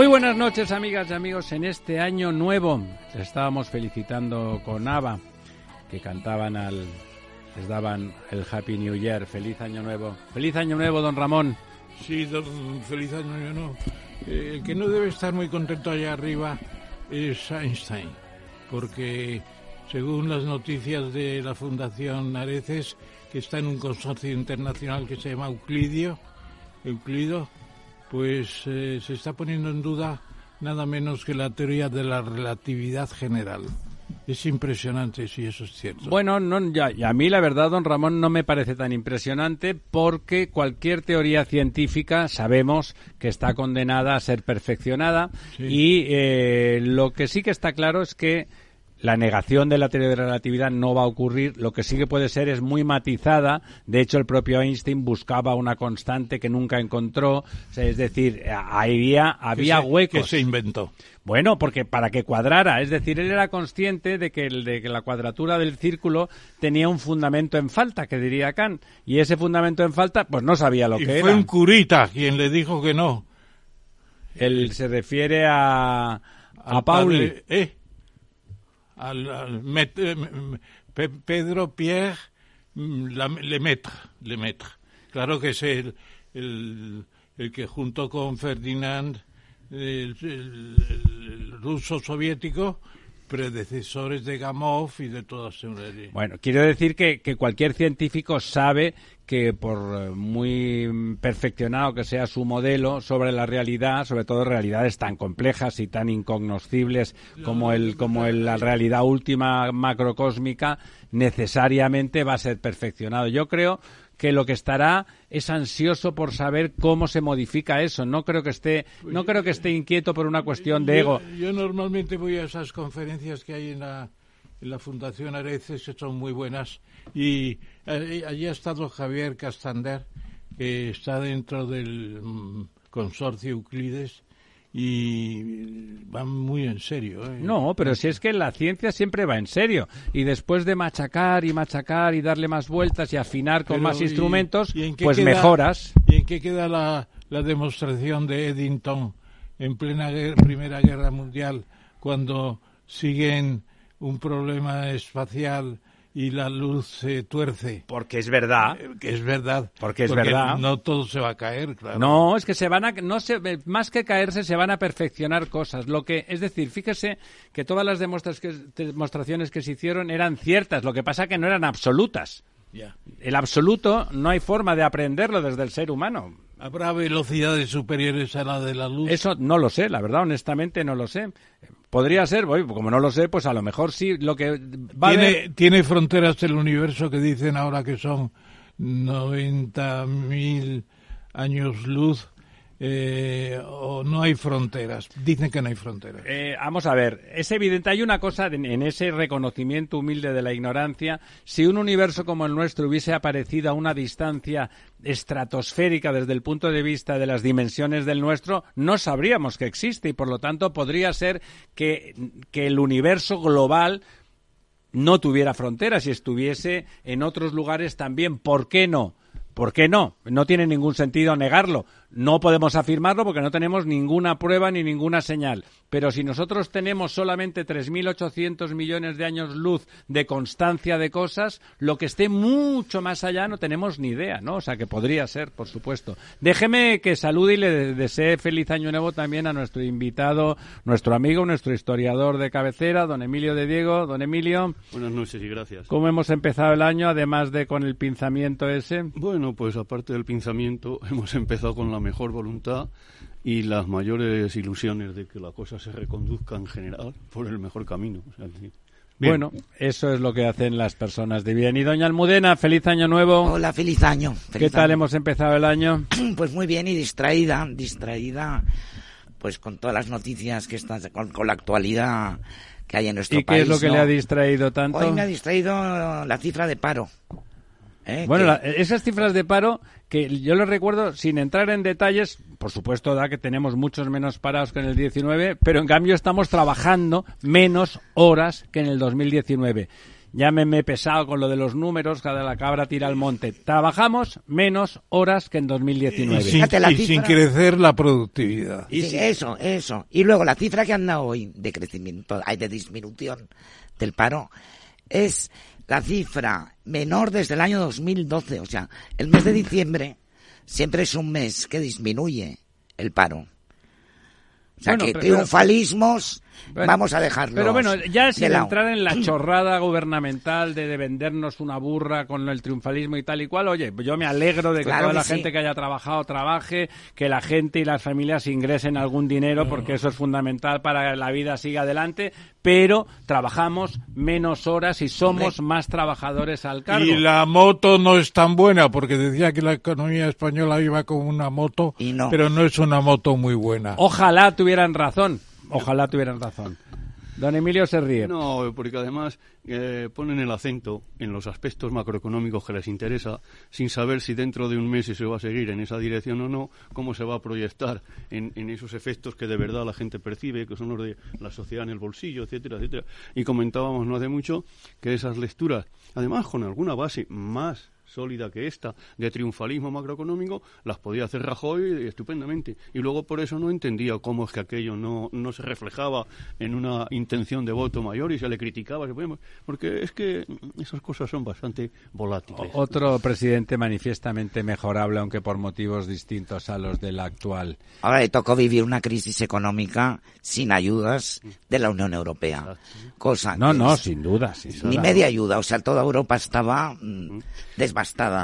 Muy buenas noches, amigas y amigos. En este año nuevo estábamos felicitando con ABBA, que cantaban al. les daban el Happy New Year. Feliz año nuevo. Feliz año nuevo, don Ramón. Sí, feliz año nuevo. Eh, el que no debe estar muy contento allá arriba es Einstein, porque según las noticias de la Fundación Areces, que está en un consorcio internacional que se llama Euclidio, Euclido, pues eh, se está poniendo en duda nada menos que la teoría de la relatividad general. Es impresionante si eso es cierto. Bueno, no, ya, a mí la verdad, don Ramón, no me parece tan impresionante porque cualquier teoría científica sabemos que está condenada a ser perfeccionada y eh, lo que sí que está claro es que la negación de la teoría de la relatividad no va a ocurrir. Lo que sí que puede ser es muy matizada. De hecho, el propio Einstein buscaba una constante que nunca encontró. es decir, había, había huecos. Que se inventó. Bueno, porque para que cuadrara, es decir, él era consciente de que, de que la cuadratura del círculo tenía un fundamento en falta, que diría Kant, y ese fundamento en falta, pues no sabía lo y que fue un curita quien le dijo que no. Él se refiere a, a Pauli. ¿eh? Al, eh, Pedro Pierre mm, Lemaitre, Lemaitre. Claro que es el, el, que junto con Ferdinand, el, ruso soviético, predecesores de Gamov y de todas Bueno, quiero decir que, cualquier científico sabe que por muy perfeccionado que sea su modelo sobre la realidad, sobre todo realidades tan complejas y tan incognoscibles como el como el, la realidad última macrocósmica, necesariamente va a ser perfeccionado. Yo creo que lo que estará es ansioso por saber cómo se modifica eso. No creo que esté, no creo que esté inquieto por una cuestión de ego. Yo normalmente voy a esas conferencias que hay en la, en la Fundación Areces, que son muy buenas, y allí ha estado Javier Castander, que está dentro del mm, consorcio Euclides y va muy en serio. ¿eh? No, pero si es que la ciencia siempre va en serio y después de machacar y machacar y darle más vueltas y afinar con más instrumentos, pues mejoras. ¿Y en qué queda la, la demostración de Eddington en plena Primera Guerra Mundial cuando siguen un problema espacial y la luz se tuerce. Porque es verdad. Eh, que es verdad. Porque es verdad. No todo se va a caer, claro. No, es que se van a, no se, más que caerse, se van a perfeccionar cosas. Lo que, es decir, fíjese que todas las demostraciones que se hicieron eran ciertas. Lo que pasa que no eran absolutas. El absoluto no hay forma de aprenderlo desde el ser humano. ¿Habrá velocidades superiores a la de la luz? Eso no lo sé, la verdad, honestamente no lo sé. Podría ser, como no lo sé, pues a lo mejor sí. Lo que va ¿Tiene, ¿Tiene fronteras el universo que dicen ahora que son 90.000 años luz? Eh, o no hay fronteras. Dicen que no hay fronteras. Eh, vamos a ver, es evidente, hay una cosa en, ese reconocimiento humilde de la ignorancia. Si un universo como el nuestro hubiese aparecido a una distancia estratosférica desde el punto de vista de las dimensiones del nuestro, no sabríamos que existe y por lo tanto podría ser que, que el universo global no tuviera fronteras y estuviese en otros lugares también. ¿Por qué no? ¿Por qué no? No tiene ningún sentido negarlo. No podemos afirmarlo porque no tenemos ninguna prueba ni ninguna señal. Pero si nosotros tenemos solamente 3.800 millones de años luz de constancia de cosas, lo que esté mucho más allá no tenemos ni idea, ¿no? O sea, que podría ser, por supuesto. Déjeme que salude y le desee feliz año nuevo también a nuestro invitado, nuestro amigo, nuestro historiador de cabecera, don Emilio de Diego. Don Emilio. Buenas noches y gracias. ¿Cómo hemos empezado el año, además de con el pinzamiento ese? Bueno, pues aparte del pinzamiento, hemos empezado con la mejor voluntad y las mayores ilusiones de que la cosa se reconduzca en general por el mejor camino. O sea. Bueno, eso es lo que hacen las personas de bien. Y doña Almudena, feliz año nuevo. Hola, feliz año. ¿Qué tal año. hemos empezado el año? Pues muy bien y distraída, distraída, pues con todas las noticias que están, con, con la actualidad que hay en nuestro ¿Y qué país. es lo que ¿no? le ha distraído tanto? Hoy me ha distraído la cifra de paro. ¿Eh? Bueno, la- esas cifras de paro que yo les recuerdo sin entrar en detalles, por supuesto da que tenemos muchos menos parados que en el 19, pero en cambio estamos trabajando menos horas que en el 2019. Llámeme pesado con lo de los números, cada la cabra tira al monte. Trabajamos menos horas que en 2019. Y sin, Fíjate la y sin crecer la productividad. Y Sí, si- Eso, eso. Y luego la cifra que anda hoy de crecimiento, hay de disminución del paro, es la cifra menor desde el año 2012. O sea, el mes de diciembre siempre es un mes que disminuye el paro. O sea, Bueno, que pero- triunfalismos Bueno, vamos a dejarlos Pero bueno, ya sin entrar en la chorrada gubernamental de, de vendernos una burra con el triunfalismo y tal y cual, oye, yo me alegro de que Claro toda que la sí. gente que haya trabajado trabaje, que la gente y las familias ingresen algún dinero, porque eso es fundamental para que la vida siga adelante, pero trabajamos menos horas y somos más trabajadores al cargo. Y la moto no es tan buena, porque decía que la economía española iba con una moto, Y no. pero no es una moto muy buena. Ojalá tuvieran razón, ojalá tuvieran razón. Don Emilio se ríe. No, porque además eh, ponen el acento en los aspectos macroeconómicos que les interesa, sin saber si dentro de un mes se va a seguir en esa dirección o no, cómo se va a proyectar en, en esos efectos que de verdad la gente percibe, que son los de la sociedad en el bolsillo, etcétera, etcétera. Y comentábamos no hace mucho que esas lecturas, además con alguna base más sólida que esta de triunfalismo macroeconómico las podía hacer Rajoy estupendamente y luego por eso no entendía cómo es que aquello no, no se reflejaba en una intención de voto mayor y se le criticaba porque es que esas cosas son bastante volátiles Otro presidente manifiestamente mejorable, aunque por motivos distintos a los del actual. Ahora le tocó vivir una crisis económica sin ayudas de la Unión Europea. Cosa No, no, es- sin duda. sin ni media ayuda, o sea, toda Europa estaba mm,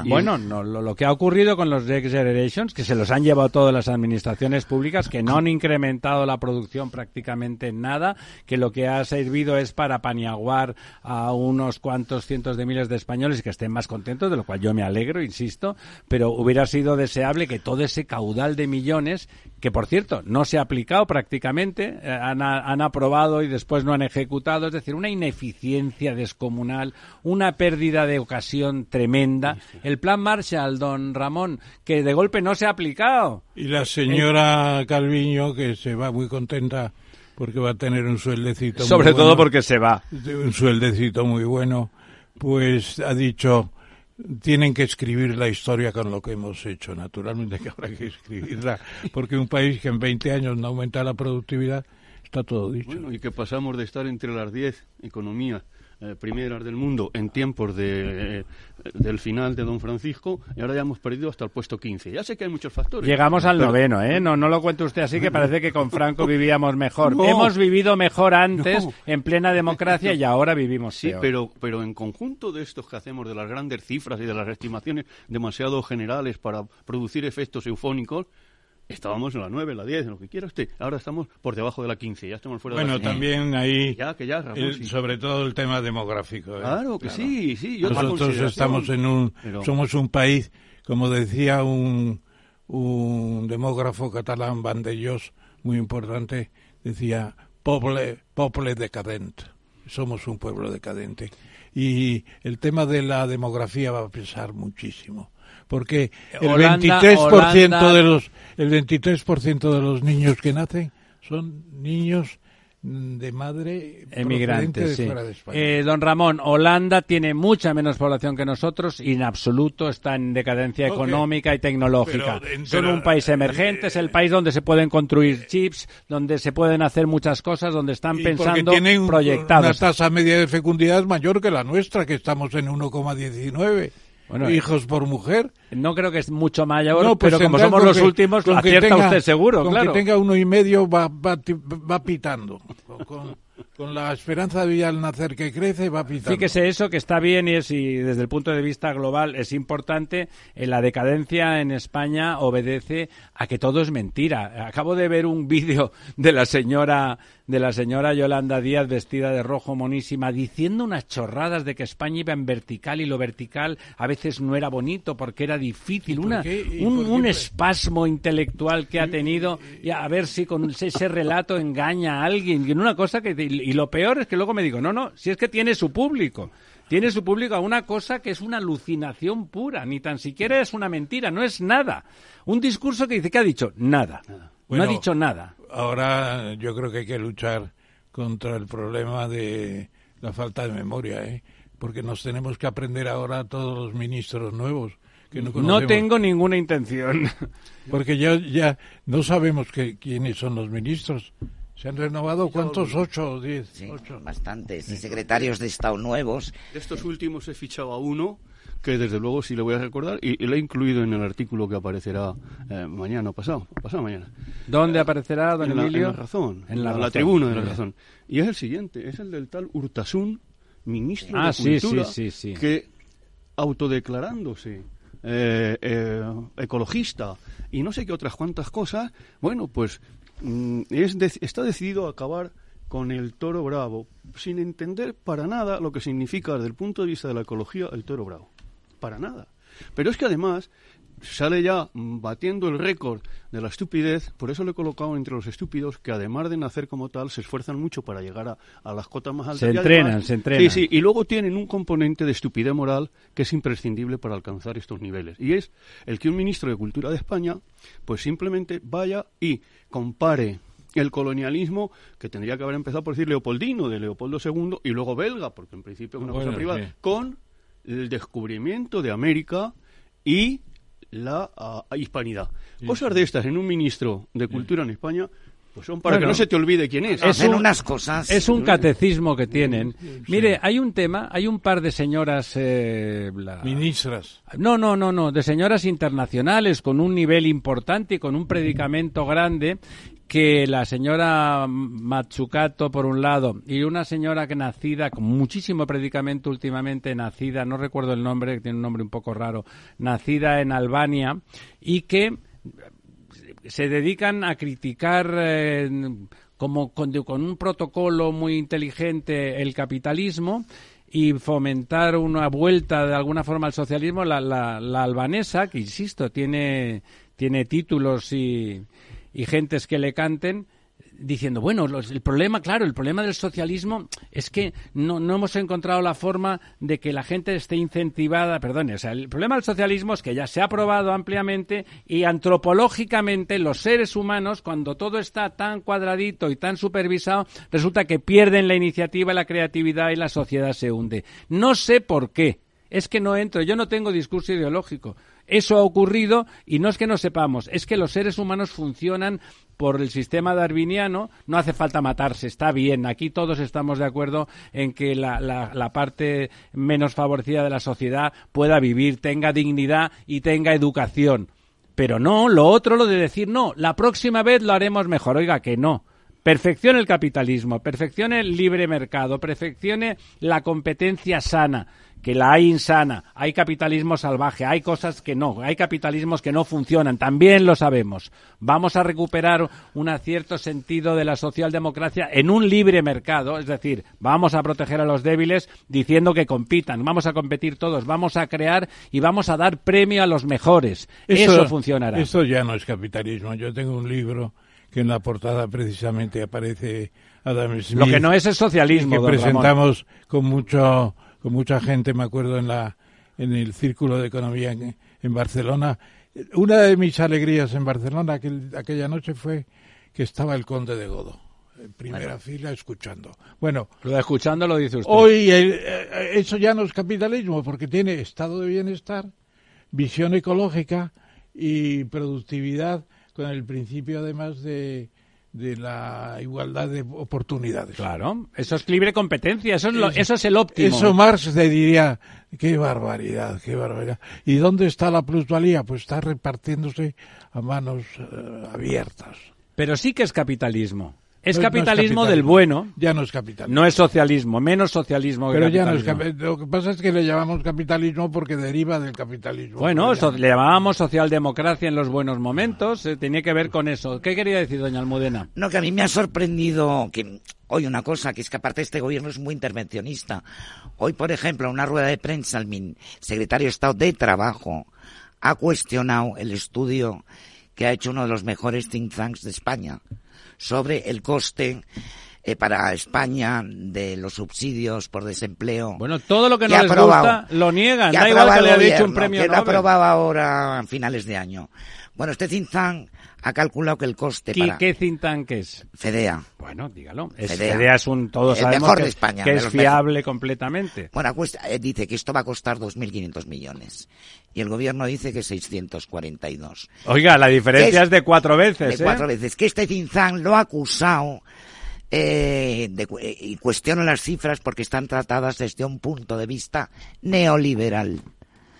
Bueno, no, lo, que ha ocurrido con los Next Generations, que se los han llevado todas las administraciones públicas, que no han incrementado la producción prácticamente en nada, que lo que ha servido es para paniaguar a unos cuantos cientos de miles de españoles que estén más contentos, de lo cual yo me alegro, insisto, pero hubiera sido deseable que todo ese caudal de millones, que por cierto no se ha aplicado prácticamente, eh, han aprobado y después no han ejecutado, es decir, una ineficiencia descomunal, una pérdida de ocasión tremenda. El plan Marshall, don Ramón, que de golpe no se ha aplicado. Y la señora Calviño, que se va muy contenta porque va a tener un sueldecito muy Sobre todo bueno, porque se va. un sueldecito muy bueno, pues ha dicho tienen que escribir la historia con lo que hemos hecho. Naturalmente que habrá que escribirla, porque un país que en 20 años no aumenta la productividad, está todo dicho. Bueno, y que pasamos de estar entre las 10 economías eh, primeras del mundo en tiempos de, eh, del final de Don Francisco y ahora ya hemos perdido hasta el puesto 15. Ya sé que hay muchos factores. Llegamos al pero- noveno, ¿eh? No, no lo cuente usted así, que parece que con Franco vivíamos mejor. No. Hemos vivido mejor antes, No. en plena democracia, y ahora vivimos Sí, peor. pero, pero en conjunto de estos que hacemos, de las grandes cifras y de las estimaciones demasiado generales para producir efectos eufónicos, estábamos en la 9, la 10, en lo que quiera usted. Ahora estamos por debajo de la 15, ya estamos fuera bueno, de la también ahí, Ya, que ya, Ramón, el- sí. sobre todo el tema demográfico. ¿eh? Claro que sí, sí. Yo Nosotros estamos en un, pero- somos un país, como decía un, un demógrafo catalán, Vandellós, muy importante, decía, poble, poble decadente. Somos un pueblo decadente. Y el tema de la demografía va a pesar muchísimo. Porque el Holanda- 23% Holanda- de los, el 23% de los niños que nacen son niños de madre de sí. fuera de España. Eh, don Ramón, Holanda tiene mucha menos población que nosotros y en absoluto está en decadencia económica y tecnológica. Pero, Son pero, un país emergente, es el país donde se pueden construir chips, donde se pueden hacer muchas cosas, donde están pensando tienen un- proyectados. una tasa media de fecundidad mayor que la nuestra, que estamos en 1,19 Bueno, hijos por mujer. No creo que es mucho mayor, No, pues pero como somos los que- últimos, lo acierta tenga- usted seguro, con claro. que tenga uno y medio va, va, va pitando. Con, con la esperanza de vida al nacer que crece, va pitando. Fíjese eso que está bien y, es, y desde el punto de vista global es importante. En la decadencia en España obedece a que todo es mentira. Acabo de ver un vídeo de la señora de la señora Yolanda Díaz vestida de rojo monísima diciendo unas chorradas de que España iba en vertical y lo vertical a veces no era bonito porque era difícil. Una, un, un espasmo intelectual que ha tenido y a ver si con ese relato engaña a alguien. Y una cosa que y lo peor es que luego me digo, no, no, si es que tiene su público. Tiene su público a una cosa que es una alucinación pura, ni tan siquiera es una mentira, no es nada. Un discurso que dice que ha dicho nada. no Bueno, ha dicho nada. Ahora yo creo que hay que luchar contra el problema de la falta de memoria, ¿eh? porque nos tenemos que aprender ahora a todos los ministros nuevos. Que no, No tengo ninguna intención. Porque ya, ya no sabemos que, quiénes son los ministros. ¿Se han renovado cuántos? ¿Ocho o diez? Sí, Ocho. bastantes. Y secretarios de Estado nuevos. De estos últimos he fichado a uno que desde luego sí le voy a recordar y, y lo he incluido en el artículo que aparecerá eh, mañana o pasado, pasado mañana. ¿Dónde aparecerá, don en, la, en Emilio? La razón, En la, la, Razón. tribuna de la razón. Y es el siguiente, es el del tal Urtasun, ministro Ah, de sí, Cultura, sí, sí, sí. que autodeclarándose eh, eh, ecologista y no sé qué otras cuantas cosas, bueno, pues mm, es de- está decidido a acabar con el toro bravo, sin entender para nada lo que significa desde el punto de vista de la ecología el toro bravo. Para nada. Pero es que además sale ya batiendo el récord de la estupidez, por eso lo he colocado entre los estúpidos que además de nacer como tal se esfuerzan mucho para llegar a, a las cotas más altas. Se entrenan, además- se entrenan. Sí, sí, y luego tienen un componente de estupidez moral que es imprescindible para alcanzar estos niveles. Y es el que un ministro de Cultura de España, pues simplemente vaya y compare el colonialismo que tendría que haber empezado por decir Leopoldino de Leopoldo II y luego belga, porque en principio es una Bueno, cosa privada, sí. con el descubrimiento de América y la ah, hispanidad. Cosas de estas en un ministro de Cultura en España, pues son para Bueno, que no se te olvide quién es. es Hacen un- unas cosas. Es un catecismo que tienen. Mire, hay un tema, hay un par de señoras... eh, la- Ministras. No, no, no, no, de señoras internacionales con un nivel importante y con un predicamento grande que la señora Matsukato por un lado y una señora que nacida con muchísimo predicamento últimamente nacida, no recuerdo el nombre, que tiene un nombre un poco raro, nacida en Albania y que se dedican a criticar eh, como con, con un protocolo muy inteligente el capitalismo y fomentar una vuelta de alguna forma al socialismo la, la, la albanesa que insisto tiene tiene títulos y, y gentes que le canten diciendo, bueno, los- el problema, claro, el problema del socialismo es que no, no hemos encontrado la forma de que la gente esté incentivada, perdone, o sea, el problema del socialismo es que ya se ha probado ampliamente y antropológicamente los seres humanos, cuando todo está tan cuadradito y tan supervisado, resulta que pierden la iniciativa, la creatividad y la sociedad se hunde. No sé por qué. Es que no entro, yo no tengo discurso ideológico. Eso ha ocurrido y no es que no sepamos, es que los seres humanos funcionan por el sistema darwiniano, no hace falta matarse, está bien. Aquí todos estamos de acuerdo en que la, la- la parte menos favorecida de la sociedad pueda vivir, tenga dignidad y tenga educación. Pero no, lo otro, lo de decir, no, la próxima vez lo haremos mejor. Oiga, que no. Perfeccione el capitalismo, perfeccione el libre mercado, perfeccione la competencia sana. Que la hay insana, hay capitalismo salvaje, hay cosas que no, hay capitalismos que no funcionan, también lo sabemos. Vamos a recuperar un cierto sentido de la socialdemocracia en un libre mercado, es decir, vamos a proteger a los débiles diciendo que compitan, vamos a competir todos, vamos a crear y vamos a dar premio a los mejores. Eso, funcionará. Eso ya no es capitalismo. Yo tengo un libro que en la portada precisamente aparece Adam Smith. Lo que no es el socialismo. Que presentamos con mucho con mucha gente, me acuerdo en la en el círculo de economía en, Barcelona. Una de mis alegrías en Barcelona aquella noche fue que estaba el conde de Godo en primera fila escuchando. Bueno, lo escuchando lo dice usted. Hoy eh, eso ya no es capitalismo porque tiene estado de bienestar, visión ecológica y productividad con el principio además de, de la igualdad de oportunidades. Claro, eso es libre competencia, eso es, eso, es el óptimo. Eso Marx te diría, qué barbaridad, qué barbaridad. ¿Y dónde está la plusvalía? Pues está repartiéndose a manos eh, abiertas. Pero sí que es capitalismo. Es capitalismo, del bueno. Ya no es capitalismo. No es socialismo, menos socialismo Pero ya no es Lo que pasa es que le llamamos capitalismo porque deriva del capitalismo. Bueno, le llamábamos socialdemocracia en los buenos momentos. Eh, tenía que ver con eso. ¿Qué quería decir, doña Almudena? No, que a mí me ha sorprendido que hoy una cosa, que es que aparte este gobierno es muy intervencionista. Hoy, por ejemplo, en una rueda de prensa, el secretario de Estado de Trabajo ha cuestionado el estudio que ha hecho uno de los mejores think tanks de España sobre el coste eh, para España de los subsidios por desempleo. Bueno, todo lo que no les gusta lo niegan. Da igual que le haya dicho un premio que Nobel. lo aprobaba ahora a finales de año. Bueno, este think ha calculado que el coste ¿Qué, para... ¿Qué think tank es? FEDEA. Bueno, dígalo. FEDEA. es un... Todos sabemos mejor que, de España, que es fiable completamente. Bueno, eh, dice que esto va a costar 2.500 millones. Y el gobierno dice que 642. Oiga, la diferencia es, de cuatro veces, De cuatro ¿eh? veces. Que este think lo ha acusado eh, y cuestiona las cifras porque están tratadas desde un punto de vista neoliberal.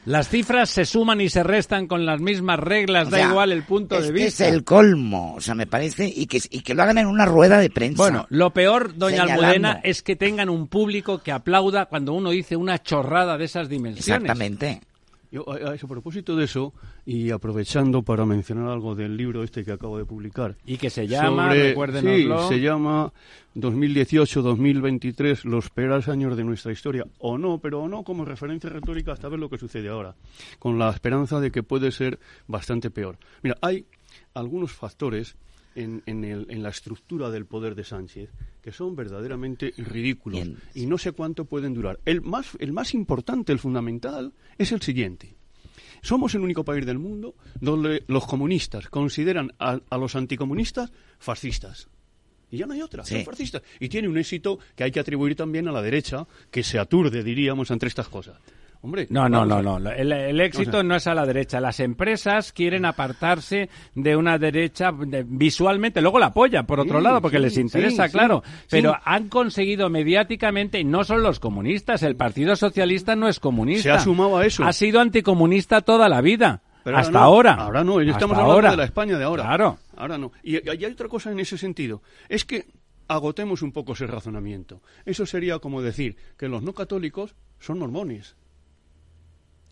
Las cifras se suman y se restan con las mismas reglas, da igual el punto de vista. Es el colmo, o sea, me parece, y que, y que lo hagan en una rueda de prensa. Bueno, lo peor, doña Almudena, es que tengan un público que aplauda cuando uno dice una chorrada de esas dimensiones. Exactamente. Yo, a, ese propósito de eso, y aprovechando para mencionar algo del libro este que acabo de publicar. Y que se llama, Sí, se llama 2018-2023, los peores años de nuestra historia. O no, pero o no como referencia retórica hasta ver lo que sucede ahora. Con la esperanza de que puede ser bastante peor. Mira, hay algunos factores en, en, la estructura del poder de Sánchez que son verdaderamente ridículos y no sé cuánto pueden durar. El más, el más importante, el fundamental, es el siguiente. Somos el único país del mundo donde los comunistas consideran a, los anticomunistas fascistas. Y ya no hay otra, son fascistas. Y tiene un éxito que hay que atribuir también a la derecha, que se aturde, diríamos, ante estas cosas no, no, no, no. El, éxito no es a la derecha. Las empresas quieren apartarse de una derecha visualmente, luego la apoyan, por otro lado, porque les interesa, claro. Pero han conseguido mediáticamente, no son los comunistas, el Partido Socialista no es comunista. Se ha sumado a eso. Ha sido anticomunista toda la vida. hasta ahora. Ahora no, estamos hablando de la España de ahora. Claro. Ahora no. Y, y hay otra cosa en ese sentido. Es que agotemos un poco ese razonamiento. Eso sería como decir que los no católicos son mormones.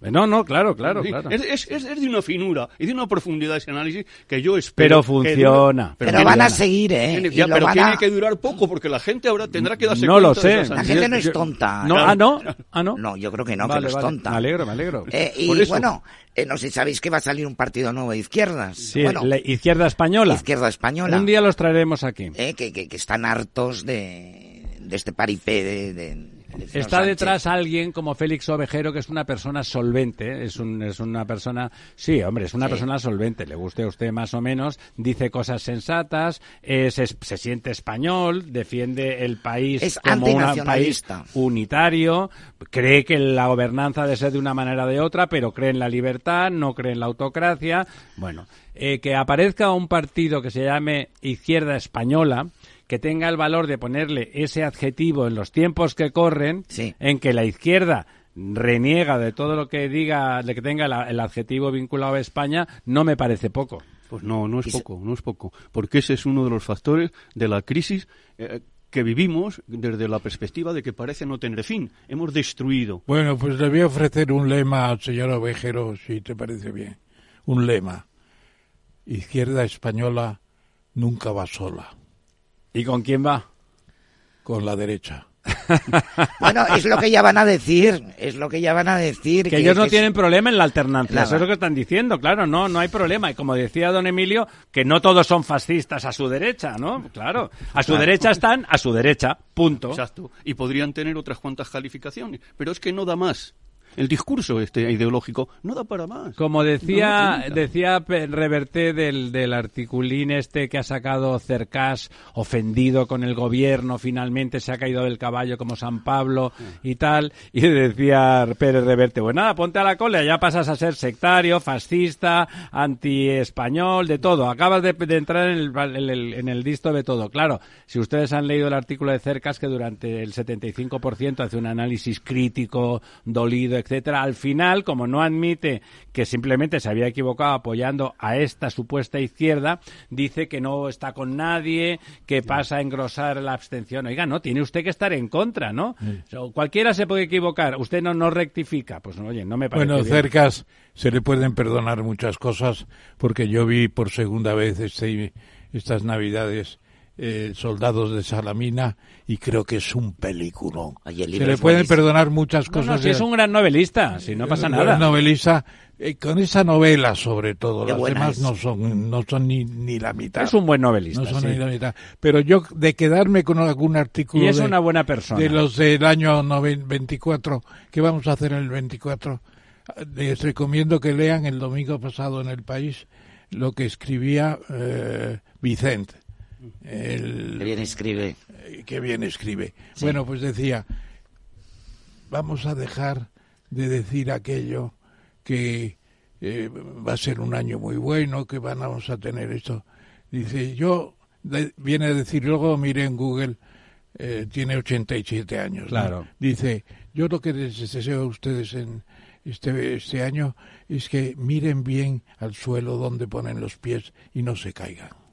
No, no, claro, claro, claro. Es, es, de una finura y de una profundidad ese análisis que yo espero. Pero funciona. pero, van a seguir, ¿eh? pero tiene que durar poco porque la gente ahora tendrá que darse no cuenta. lo sé. la gente no es tonta. No, ¿Ah, no? ¿Ah, no? No, yo creo que no, que no es tonta. Me alegro, me alegro. Eh, y bueno, eh, no sé, ¿sabéis que va a salir un partido nuevo de izquierdas? Sí, la izquierda española. Izquierda española. Un día los traeremos aquí. Eh, que, que, que, están hartos de, de este paripé de Está detrás alguien como Félix Ovejero, que es una persona solvente, es, un, es una persona, sí, hombre, es una persona solvente, le guste a usted más o menos, dice cosas sensatas, se siente español, defiende el país como un país unitario, cree que la gobernanza debe ser de una manera o de otra, pero cree en la libertad, no cree en la autocracia. Bueno, eh, que aparezca un partido que se llame Izquierda Española, que tenga el valor de ponerle ese adjetivo en los tiempos que corren, en que la izquierda reniega de todo lo que diga, de que tenga el adjetivo vinculado a España, no me parece poco. Pues no, no es poco, no es poco, porque ese es uno de los factores de la crisis eh, que vivimos desde la perspectiva de que parece no tener fin. Hemos destruido. Bueno, pues le voy a ofrecer un lema al señor Ovejero, si te parece bien. Un lema. Izquierda española nunca va sola. ¿Y con quién va? Con la derecha. bueno, es lo que ya van a decir, es lo que ya van a decir. Que, ellos no tienen problema en la alternancia, eso es lo que están diciendo, claro, no, no hay problema. Y como decía don Emilio, que no todos son fascistas a su derecha, ¿no? Claro, a su derecha están, a su derecha, punto. Exacto, y podrían tener otras cuantas calificaciones, pero es que no da más el discurso este ideológico no da para más. Como decía, decía Reverté del, del articulín este que ha sacado Cercas, ofendido con el gobierno, finalmente se ha caído del caballo como San Pablo y tal, y decía Pérez Reverte, pues nada, ponte a la cola, ya pasas a ser sectario, fascista, anti-español, de todo, acabas de, entrar en el, en, el, disto de todo. Claro, si ustedes han leído el artículo de Cercas que durante el 75% hace un análisis crítico, dolido, etcétera, al final, como no admite que simplemente se había equivocado apoyando a esta supuesta izquierda, dice que no está con nadie, que pasa a engrosar la abstención. Oiga, no, tiene usted que estar en contra, ¿no? cualquiera se puede equivocar, usted no, no rectifica. Pues oye, no me parece Bueno, Cercas se le pueden perdonar muchas cosas porque yo vi por segunda vez este, estas Navidades eh, Soldados de Salamina y creo que es un película. Se le pueden perdonar muchas cosas. si es un gran novelista, si no pasa nada. Novelista, eh, con esa novela sobre todo, las demás no son, no son ni, ni la mitad. Es un buen novelista. No son ni la mitad. Pero yo, de quedarme con algún artículo. Y es una buena persona. De los del año 24, que vamos a hacer en el 24, les recomiendo que lean el domingo pasado en el país lo que escribía eh, Vicente el, bien escribe. Eh, que bien escribe. Bueno, pues decía, vamos a dejar de decir aquello que eh, va a ser un año muy bueno, que vamos a tener esto. Dice, yo, viene a decir, luego mire en Google, eh, tiene 87 años. Claro. Dice, yo lo que les deseo a ustedes en este, este año es que miren bien al suelo donde ponen los pies y no se caigan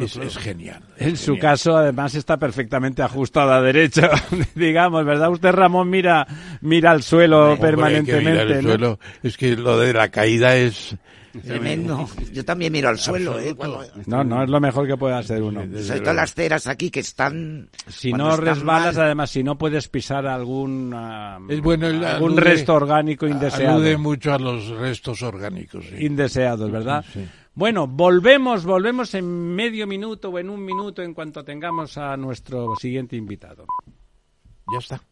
es, genial. en su caso, además, está perfectamente ajustado a derecha, digamos, ¿verdad? Usted, Ramón, mira, mira al suelo permanentemente. Es que lo de la caída es... Tremendo. Yo también miro al suelo, ¿eh? No, no es lo mejor que puede hacer uno. Sobre todas las ceras aquí que están... Si no resbalas, además, si no puedes pisar algún, es bueno algún resto orgánico indeseado. Alude mucho a los restos orgánicos. Indeseados, ¿verdad? Sí. Bueno, volvemos, volvemos en medio minuto o en un minuto en cuanto tengamos a nuestro siguiente invitado. Ya está.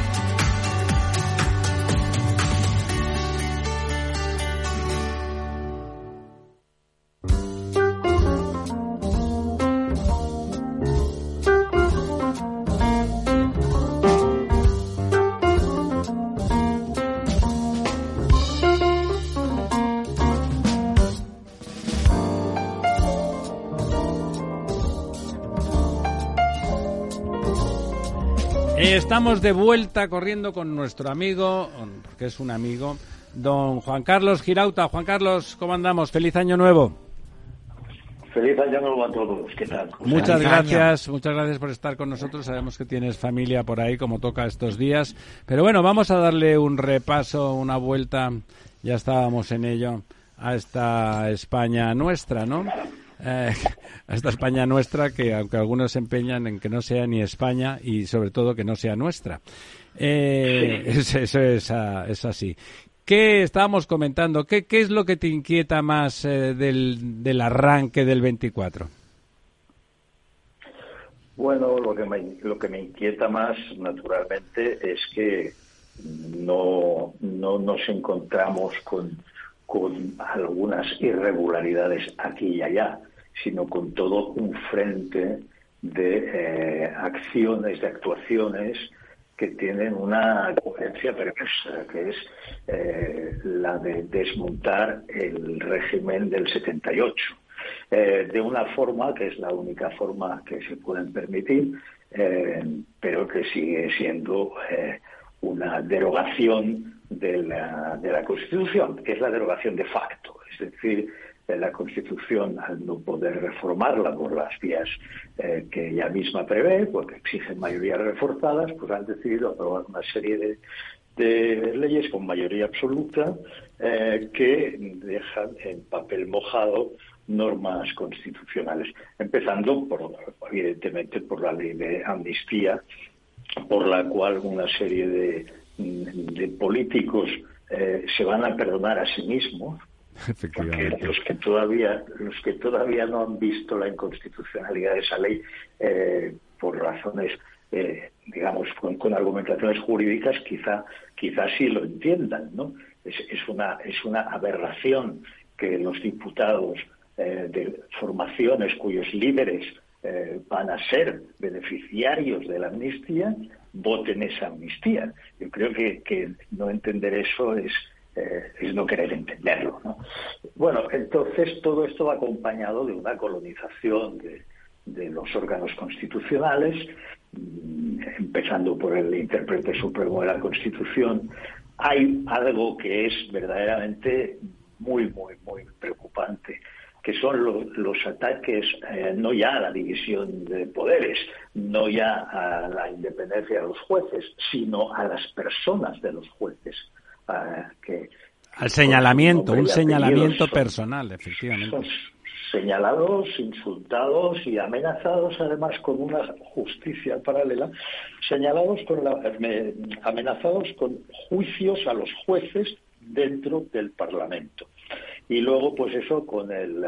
Estamos de vuelta corriendo con nuestro amigo, que es un amigo, don Juan Carlos Girauta. Juan Carlos, ¿cómo andamos? Feliz año nuevo. Feliz año nuevo a todos. ¿Qué tal? Muchas gracias, muchas gracias por estar con nosotros. Sabemos que tienes familia por ahí, como toca estos días. Pero bueno, vamos a darle un repaso, una vuelta. Ya estábamos en ello a esta España nuestra, ¿no? Eh, a esta España nuestra que aunque algunos se empeñan en que no sea ni España y sobre todo que no sea nuestra. Eh, eso es, ah, es, así. ¿Qué estábamos comentando? ¿Qué, ¿Qué, es lo que te inquieta más eh, del, del arranque del 24? Bueno, lo que, me, lo que me inquieta más, naturalmente, es que no, no nos encontramos con, con algunas irregularidades aquí y allá sino con todo un frente de eh, acciones, de actuaciones que tienen una coherencia perversa, que es eh, la de desmontar el régimen del 78, eh, de una forma que es la única forma que se pueden permitir, pero que sigue siendo una derogación de la, de la Constitución, que es la derogación de facto, es decir, la Constitución, al no poder reformarla por las vías eh, que ella misma prevé, porque exigen mayorías reforzadas, pues han decidido aprobar una serie de, leyes con mayoría absoluta eh, que dejan en papel mojado normas constitucionales, empezando evidentemente por la ley de amnistía, por la cual una serie de, políticos eh, se van a perdonar a sí mismos porque los que todavía los que todavía no han visto la inconstitucionalidad de esa ley eh, por razones eh, digamos con, argumentaciones jurídicas quizá quizá sí lo entiendan no es, es una es una aberración que los diputados eh, de formaciones cuyos líderes van a ser beneficiarios de la amnistía voten esa amnistía. Yo creo que, que no entender eso es eh, es no querer entenderlo. ¿no? Bueno, entonces todo esto va acompañado de una colonización de, los órganos constitucionales, mm, empezando por el intérprete supremo de la Constitución. Hay algo que es verdaderamente muy, muy, muy preocupante, que son los ataques eh, no ya a la división de poderes, no ya a la independencia de los jueces, sino a las personas de los jueces que... Al señalamiento, un señalamiento personal, efectivamente. señalados, insultados y amenazados, además con una justicia paralela, señalados con la, amenazados con juicios a los jueces dentro del Parlamento. Y luego, pues eso, con el,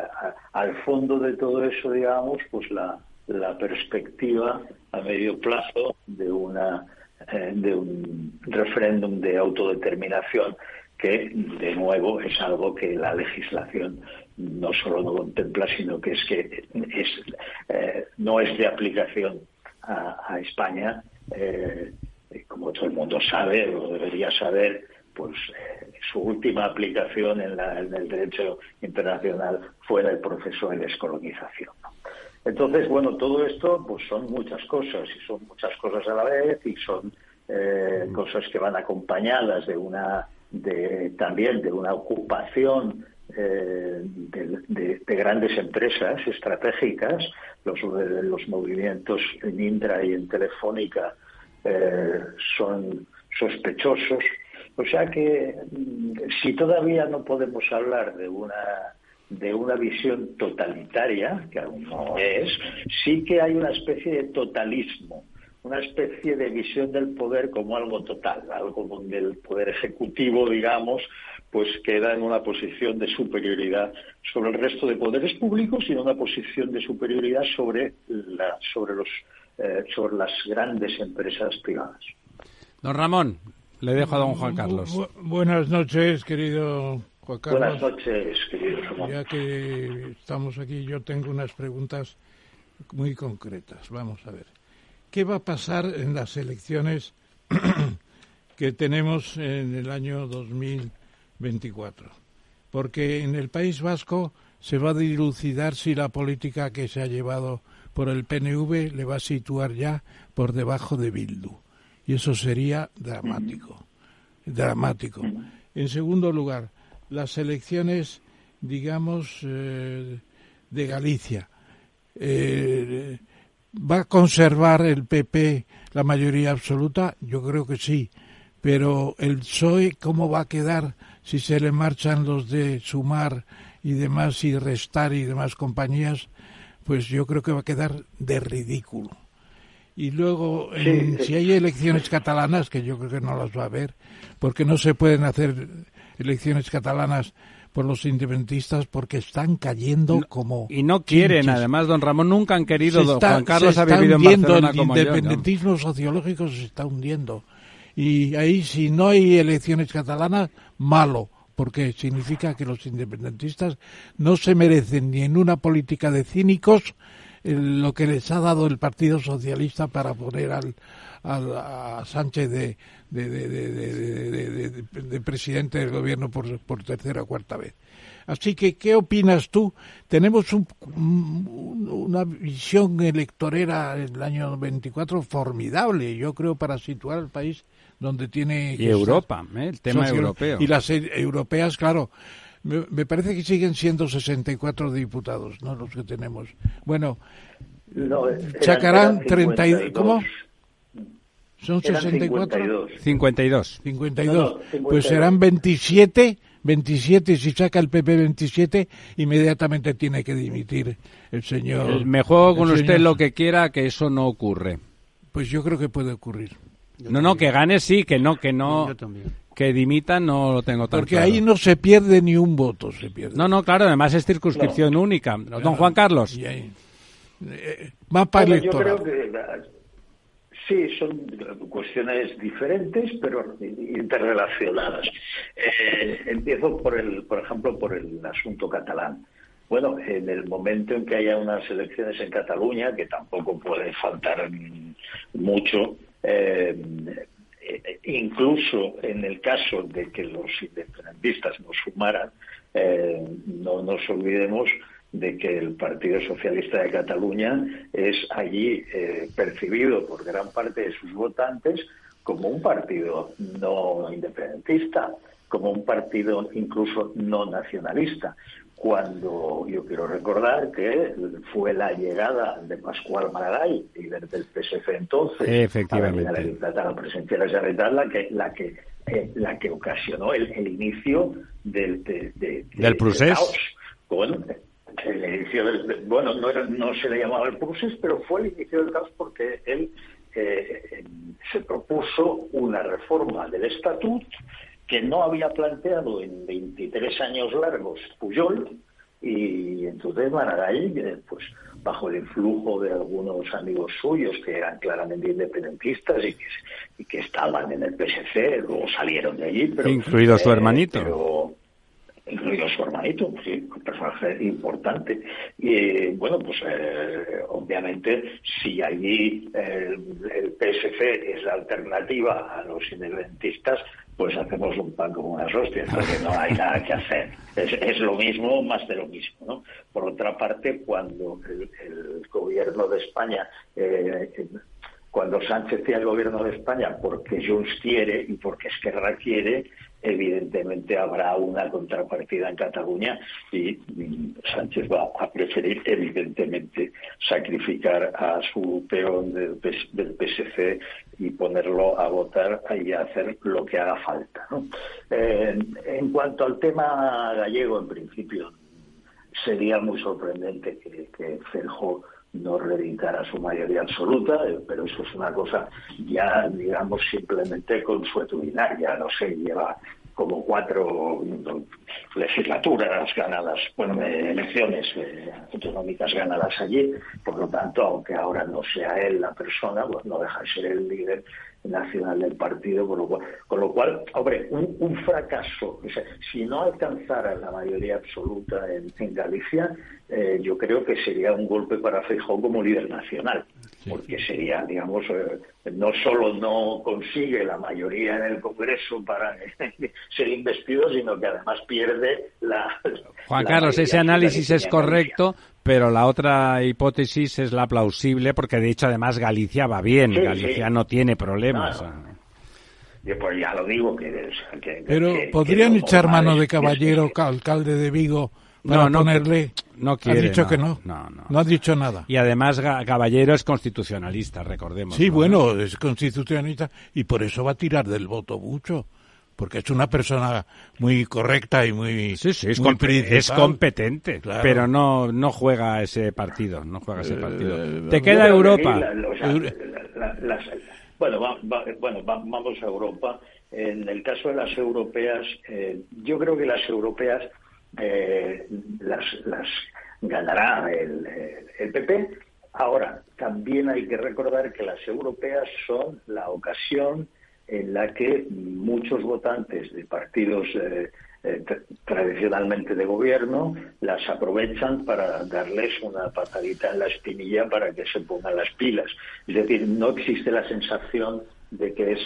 al fondo de todo eso, digamos, pues la, la perspectiva a medio plazo de una eh, de un referéndum de autodeterminación que, de nuevo, es algo que la legislación no solo no contempla, sino que es que es, eh, no es de aplicación a, España. Eh, como todo el mundo sabe, o debería saber, pues su última aplicación en, en, el derecho internacional fue el proceso de descolonización. Entonces, bueno, todo esto pues son muchas cosas y son muchas cosas a la vez y son eh, cosas que van acompañadas de una de, también de una ocupación eh, de, grandes empresas estratégicas, los, los movimientos en Indra y en Telefónica eh, son sospechosos. O sea que mm, si todavía no podemos hablar de una de una visión totalitaria, que aún no es, sí que hay una especie de totalismo, una especie de visión del poder como algo total, algo donde el poder ejecutivo, digamos, pues queda en una posición de superioridad sobre el resto de poderes públicos y en una posición de superioridad sobre, la, sobre, los, eh, sobre las grandes empresas privadas. Don Ramón, le dejo a don Juan Carlos. buenas noches, querido Buenas noches, querido Ya que estamos aquí, yo tengo unas preguntas muy concretas. Vamos a ver. ¿Qué va a pasar en las elecciones que tenemos en el año 2024? Porque en el País Vasco se va a dilucidar si la política que se ha llevado por el PNV le va a situar ya por debajo de Bildu. Y eso sería dramático. Dramático. En segundo lugar, las elecciones, digamos, eh, de Galicia. Eh, ¿Va a conservar el PP la mayoría absoluta? Yo creo que sí. Pero el PSOE, ¿cómo va a quedar si se le marchan los de sumar y demás y restar y demás compañías? Pues yo creo que va a quedar de ridículo. Y luego, si hay elecciones catalanas, que yo creo que no las va a haber, porque no se pueden hacer elecciones catalanas por los independentistas porque están cayendo como y no quieren además don Ramón nunca han querido don Juan Carlos ha vivido en el independentismo sociológico se está hundiendo. Y ahí si no hay elecciones catalanas malo porque significa que los independentistas no se merecen ni en una política de cínicos eh, lo que les ha dado el Partido Socialista para poner al, al a Sánchez de, de, presidente del gobierno por, por tercera o cuarta vez. Así que, ¿qué opinas tú? Tenemos una visión electorera en el año 24 formidable, yo creo, para situar al país donde tiene... y Europa, ¿eh? el tema europeo. Y las e, europeas, claro. Me, parece que siguen siendo 64 diputados, ¿no? Los que tenemos. Bueno, no, sacarán 30 ¿Cómo? Son 64. 52. 52. Pues serán 27 27, si saca el PP 27, inmediatamente tiene que dimitir el señor. Me juego con usted lo que quiera, que eso no ocurre. Pues yo creo que puede ocurrir. no, no, que gane sí, que no, que no. Que dimita no lo tengo tan Porque ahí no se pierde ni un voto, se pierde. No, no, claro, además es circunscripción única. Don Juan Carlos. Eh, mapa electoral. Yo creo que Sí, son cuestiones diferentes, pero interrelacionadas. Eh, empiezo por el, por ejemplo, por el asunto catalán. Bueno, en el momento en que haya unas elecciones en Cataluña, que tampoco puede faltar mucho, eh, incluso en el caso de que los independentistas nos sumaran, eh, no nos olvidemos de que el Partido Socialista de Cataluña es allí eh, percibido por gran parte de sus votantes como un partido no independentista, como un partido incluso no nacionalista. Cuando yo quiero recordar que fue la llegada de Pascual Maragall, líder del PSF entonces, Efectivamente. a la, presencia de la Generalitat, la que, la que, eh, la que ocasionó el, inicio del, del caos. Bueno, el inicio del, bueno, no, era, no se le llamaba el proceso, pero fue el inicio del caos porque él eh, se propuso una reforma del estatut que no había planteado en 23 años largos Puyol y entonces Maragall, eh, pues bajo el influjo de algunos amigos suyos que eran claramente independentistas y que, y que estaban en el PSC, luego salieron de allí. Pero, Incluido su eh, hermanito incluido su hermanito, sí, un personaje importante. Y bueno, pues eh, obviamente si allí el, PSC es la alternativa a los independentistas, pues hacemos un pan como unas hostias, porque no hay nada que hacer. Es, lo mismo, más de lo mismo. ¿no? Por otra parte, cuando el, gobierno de España eh, cuando Sánchez tiene el gobierno de España porque Junts quiere y porque Esquerra quiere, evidentemente habrá una contrapartida en Cataluña y Sánchez va a preferir, evidentemente, sacrificar a su peón del, PSC y ponerlo a votar y a hacer lo que haga falta. En cuanto al tema gallego, en principio, sería muy sorprendente que, que no a su mayoría absoluta, eh, pero eso es una cosa ya, digamos, simplemente consuetudinaria, no sé, lleva como cuatro legislaturas ganadas, bueno, elecciones eh, autonómicas ganadas allí, por lo tanto, aunque ahora no sea él la persona, pues no deja de ser el líder nacional del partido, con lo cual, con lo cual hombre, un, fracaso, si no alcanzara la mayoría absoluta en, Galicia, eh, yo creo que sería un golpe para Feijóo como líder nacional, porque sería, digamos, eh, no solo no consigue la mayoría en el Congreso para ser investido, sino que además pierde la... Juan Carlos, ese análisis es correcto, pero la otra hipótesis es la plausible, porque de hecho además Galicia va bien, Galicia no tiene problemas. Yo pues ya lo digo que... pero podrían echar mano de caballero alcalde de Vigo para no, ponerle... No quiere, ha dicho que no. no. No, ha dicho nada. Y además Caballero es constitucionalista, recordemos. Sí, bueno, es constitucionalista y por eso va a tirar del voto mucho porque es una persona muy correcta y muy sí sí es, es competente pero no no juega ese partido no juega ese partido. Eh, te queda Europa bueno bueno vamos a Europa. En el caso de las europeas eh, yo creo que las europeas eh, las, las ganará el, el PP ahora también hay que recordar que las europeas son la ocasión en la que muchos votantes de partidos eh, eh, tradicionalmente de gobierno, las aprovechan para darles una patadita en la espinilla para que se pongan las pilas. Es decir, no existe la sensación de que es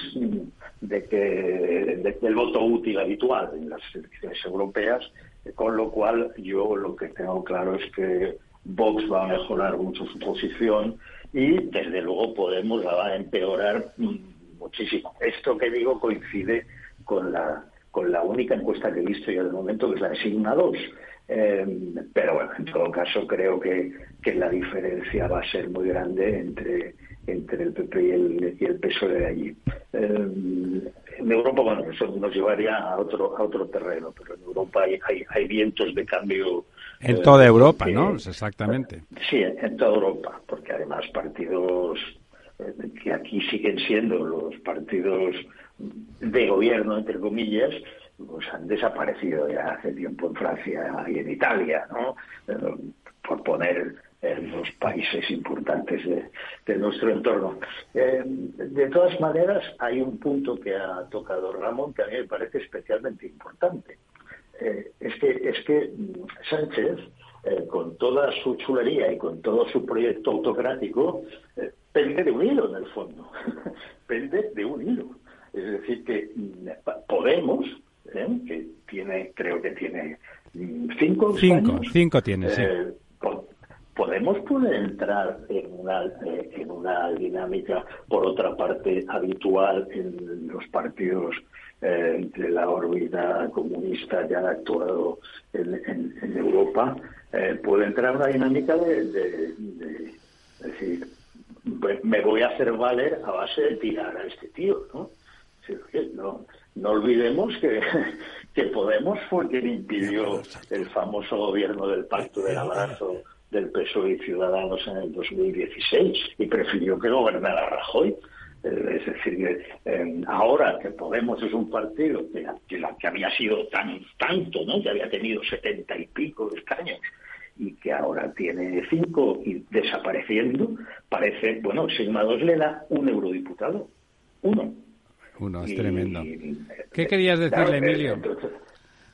de que del voto útil habitual en las elecciones europeas, con lo cual yo lo que tengo claro es que Vox va a mejorar mucho su posición y desde luego Podemos va a empeorar muchísimo. Esto que digo coincide con la con la única encuesta que he visto yo de momento, que es la de Sigma 2. Eh, pero bueno, en todo caso creo que, que la diferencia va a ser muy grande entre entre el PP y el, y el PSOE de allí. Eh, en Europa, bueno, eso nos llevaría a otro a otro terreno, pero en Europa hay, hay, vientos de cambio. En toda eh, Europa, ¿no? Exactamente. Sí, en toda Europa, porque además partidos que aquí siguen siendo los partidos de gobierno, entre comillas, pues han desaparecido ya hace tiempo en Francia y en Italia, ¿no? por poner los países importantes de, nuestro entorno. Eh, de todas maneras, hay un punto que ha tocado Ramón que a mí me parece especialmente importante. Eh, es que es que Sánchez, eh, con toda su chulería y con todo su proyecto autocrático, pende de un hilo en el fondo, pende de un hilo. Es decir, que mm, Podemos, que tiene, creo que tiene mm, cinco, cinco, cinco tiene, sí. Podemos poder entrar en una, eh, en una dinámica, por otra parte, habitual en los partidos eh, de la órbita comunista han actuado en, Europa, eh, puede entrar en una dinámica de, decir, me voy a hacer valer a base de tirar a este tío, ¿no? No, no olvidemos que, que Podemos fue quien impidió el famoso gobierno del Pacto del Abrazo del PSOE y Ciudadanos en el 2016 y prefirió que gobernara Rajoy. Eh, es decir, eh, ahora que Podemos es un partido que, que, había sido tan tanto, ¿no? que había tenido setenta y pico de escaños y que ahora tiene cinco y desapareciendo, parece, bueno, Sigma 2 le da un eurodiputado, uno. Uno, es tremendo. ¿Qué querías decirle, Emilio?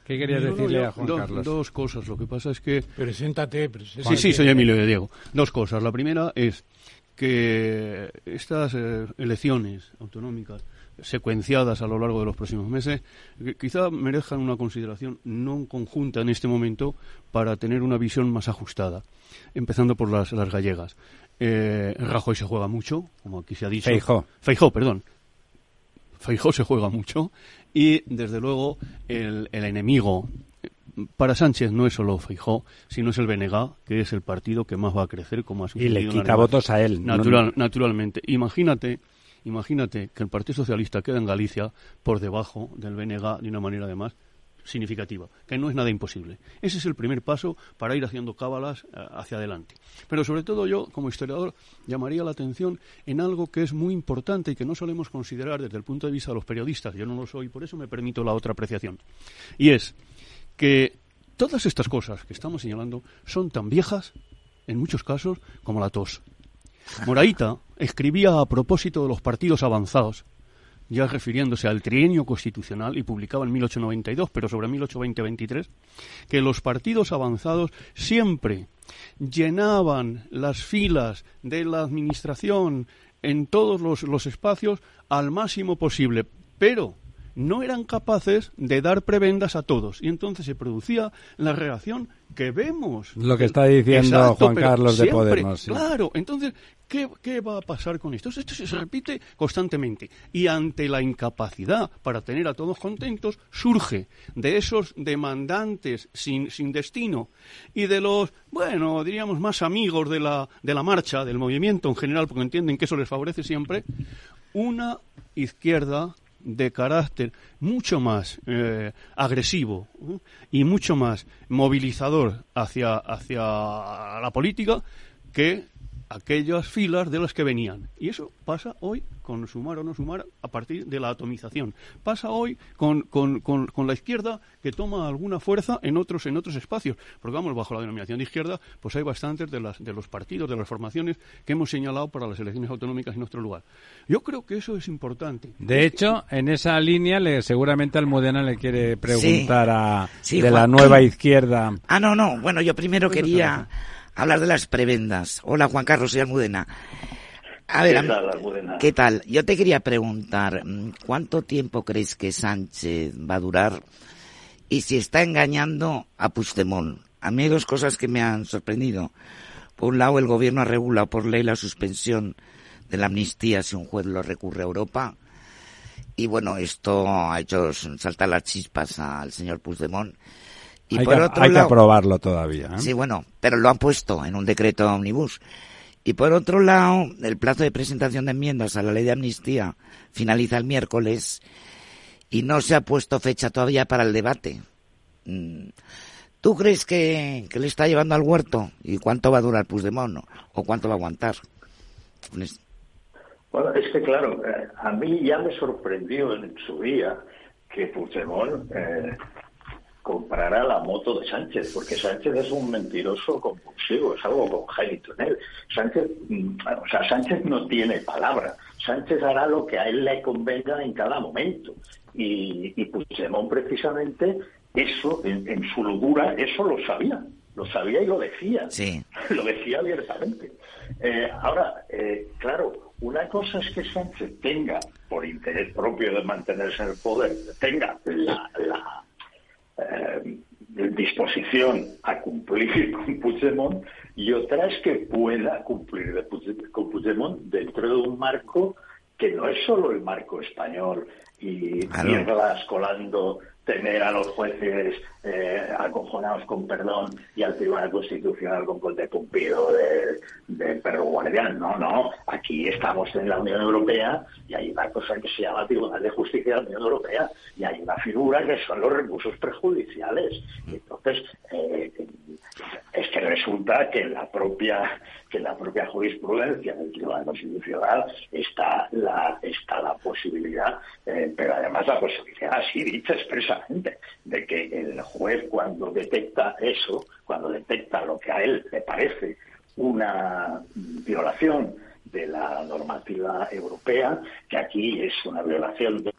¿Qué querías decirle a Juan Carlos? Dos cosas. Lo que pasa es que. Preséntate, preséntate. Sí, sí, soy Emilio de Diego. Dos cosas. La primera es que estas eh, elecciones autonómicas secuenciadas a lo largo de los próximos meses, quizá merezcan una consideración no conjunta en este momento para tener una visión más ajustada, empezando por las, las gallegas. Eh, Rajoy se juega mucho, como aquí se ha dicho. Feijó. Feijó, perdón. Feijó se juega mucho y, desde luego, el, enemigo para Sánchez no es solo Feijó, sino es el BNG, que es el partido que más va a crecer, como ha Y le quita votos a él. Naturalmente. Imagínate, imagínate que el Partido Socialista queda en Galicia por debajo del BNG de una manera, además, significativa, que no es nada imposible. Ese es el primer paso para ir haciendo cábalas eh, hacia adelante. Pero sobre todo yo, como historiador, llamaría la atención en algo que es muy importante y que no solemos considerar desde el punto de vista de los periodistas, yo no lo soy, por eso me permito la otra apreciación. Y es que todas estas cosas que estamos señalando son tan viejas, en muchos casos, como la tos. Moraita escribía a propósito de los partidos avanzados ya refiriéndose al trienio constitucional y publicaba en 1892, pero sobre 1820-23, que los partidos avanzados siempre llenaban las filas de la administración en todos los, los espacios al máximo posible, pero no eran capaces de dar prebendas a todos. Y entonces se producía la reacción que vemos. Lo que está diciendo Juan Carlos de Podemos. Claro, entonces, ¿qué, ¿qué, va a pasar con esto? Esto se repite constantemente. Y ante la incapacidad para tener a todos contentos, surge de esos demandantes sin, sin destino y de los, bueno, diríamos más amigos de la, de la marcha, del movimiento en general, porque entienden que eso les favorece siempre, una izquierda de carácter mucho más eh, agresivo y mucho más movilizador hacia, hacia la política que aquellas filas de las que venían. Y eso pasa hoy con sumar o no sumar a partir de la atomización. Pasa hoy con, con, con, la izquierda que toma alguna fuerza en otros, en otros espacios. Porque vamos, bajo la denominación de izquierda, pues hay bastantes de, las, de los partidos, de las formaciones que hemos señalado para las elecciones autonómicas en nuestro lugar. Yo creo que eso es importante. De hecho, en esa línea le, seguramente Almudena le quiere preguntar a de la nueva izquierda. Ah, no, no. Bueno, yo primero quería hablar de las prebendas. Hola, Juan Carlos y Almudena. A ver, ¿Qué tal, Yo te quería preguntar, mm, ¿cuánto tiempo crees que Sánchez va a durar y si está engañando a Puigdemont? A mí hay dos cosas que me han sorprendido. Por un lado, el gobierno ha regulado por ley la suspensión de la amnistía si un juez lo recurre a Europa. Y bueno, esto ha hecho saltar las chispas al señor Puigdemont. Y hay, por que, otro hay que aprobarlo todavía. ¿eh? Sí, bueno, pero lo han puesto en un decreto omnibus. Y por otro lado, el plazo de presentación de enmiendas a la ley de amnistía finaliza el miércoles y no se ha puesto fecha todavía para el debate. Mm. ¿Tú crees que, le está llevando al huerto? ¿Y cuánto va a durar Puigdemont? ¿O cuánto va a aguantar? Bueno, es que claro, eh, a mí ya me sorprendió en su día que Puigdemont eh, comprará la moto de Sánchez, porque Sánchez es un mentiroso compulsivo, es algo congénito en él. Sánchez, mm, o sea, Sánchez no tiene palabra. Sánchez hará lo que a él le convenga en cada momento. Y, y Puigdemont precisamente eso, en, su locura, eso lo sabía. Lo sabía y lo decía. Sí. Lo decía abiertamente. Eh, ahora, eh, claro, una cosa es que Sánchez tenga, por interés propio de mantenerse en el poder, tenga la eh, disposición a cumplir con Puigdemont y otra es que pueda cumplir con Puigdemont dentro de un marco que no es solo el marco español y irlas colando tener a los jueces eh, acojonados con perdón y al Tribunal Constitucional con Conte Pumpido de, de, perro guardián. No, no, aquí estamos en la Unión Europea y hay una cosa que se llama Tribunal de Justicia de la Unión Europea y hay una figura que son los recursos prejudiciales. Entonces, eh, es que resulta que la propia que la propia jurisprudencia del Tribunal Constitucional está la está la posibilidad, eh, pero además la posibilidad así dicha expresamente, de que el juez cuando detecta eso, cuando detecta lo que a él le parece una violación de la normativa europea, que aquí es una violación del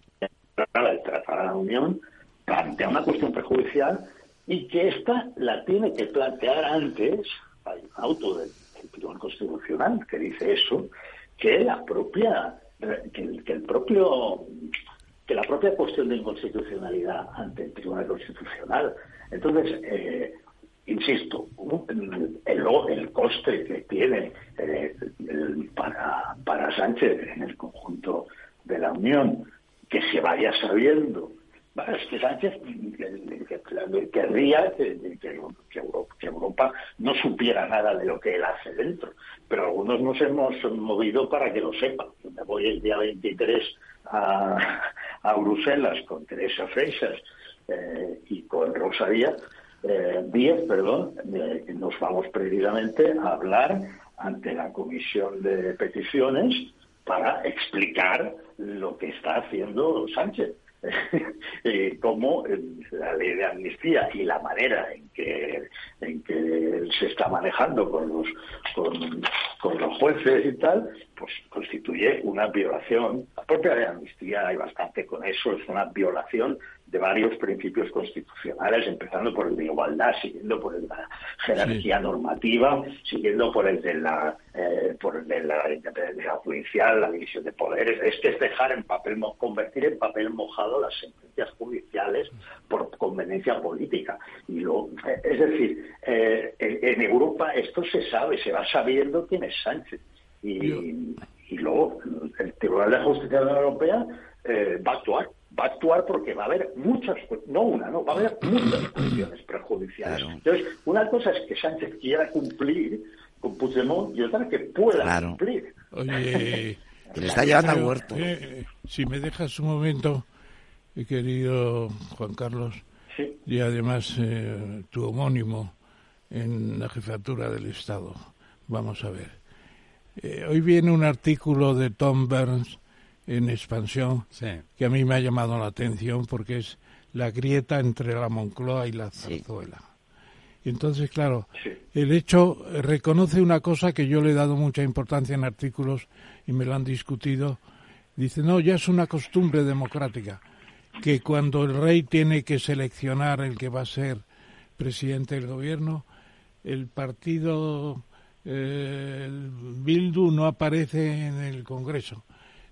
Tratado de la Unión, plantea una cuestión prejudicial y que ésta la tiene que plantear antes, hay un auto del, Tribunal Constitucional que dice eso, que la propia, que, el propio que la propia cuestión de inconstitucionalidad ante el Tribunal Constitucional. Entonces, eh, insisto, el, el, coste que tiene eh, para, para Sánchez en el conjunto de la Unión, que se vaya sabiendo es que Sánchez querría que, que, Europa no supiera nada de lo que él hace dentro, pero algunos nos hemos movido para que lo sepa. me voy el día 23 a, a Bruselas con Teresa Freixas eh, y con Rosalía eh, perdón, eh, nos vamos precisamente a hablar ante la Comisión de Peticiones para explicar lo que está haciendo Sánchez eh, cómo eh, la ley de amnistía y la manera en que, en que se está manejando con los, con, los jueces y tal, pues constituye una violación. La propia ley de amnistía hay bastante con eso, es una violación de varios principios constitucionales, empezando por el de igualdad, siguiendo por el de la jerarquía normativa, siguiendo por el de la eh, por el de la independencia judicial, la división de poderes. Es que es dejar en papel convertir en papel mojado las sentencias judiciales por conveniencia política. Y lo, eh, es decir, eh, en, Europa esto se sabe, se va sabiendo quién es Sánchez. Y, y luego el Tribunal de Justicia de la Unión Europea va a actuar va a actuar porque va a haber muchas, no una, no, va a haber muchas cuestiones prejudiciales. Entonces, una cosa es que Sánchez quiera cumplir con Puigdemont y otra que pueda cumplir. Oye, le está llevando al huerto. Eh, si me dejas un momento, querido Juan Carlos, y además eh, tu homónimo en la jefatura del Estado. Vamos a ver. Eh, hoy viene un artículo de Tom Burns en Expansión que a mí me ha llamado la atención porque es la grieta entre la Moncloa y la Zarzuela. Y entonces, claro, el hecho reconoce una cosa que yo le he dado mucha importancia en artículos y me lo han discutido. Dice, no, ya es una costumbre democrática que cuando el rey tiene que seleccionar el que va a ser presidente del gobierno, el partido eh, Bildu no aparece en el Congreso,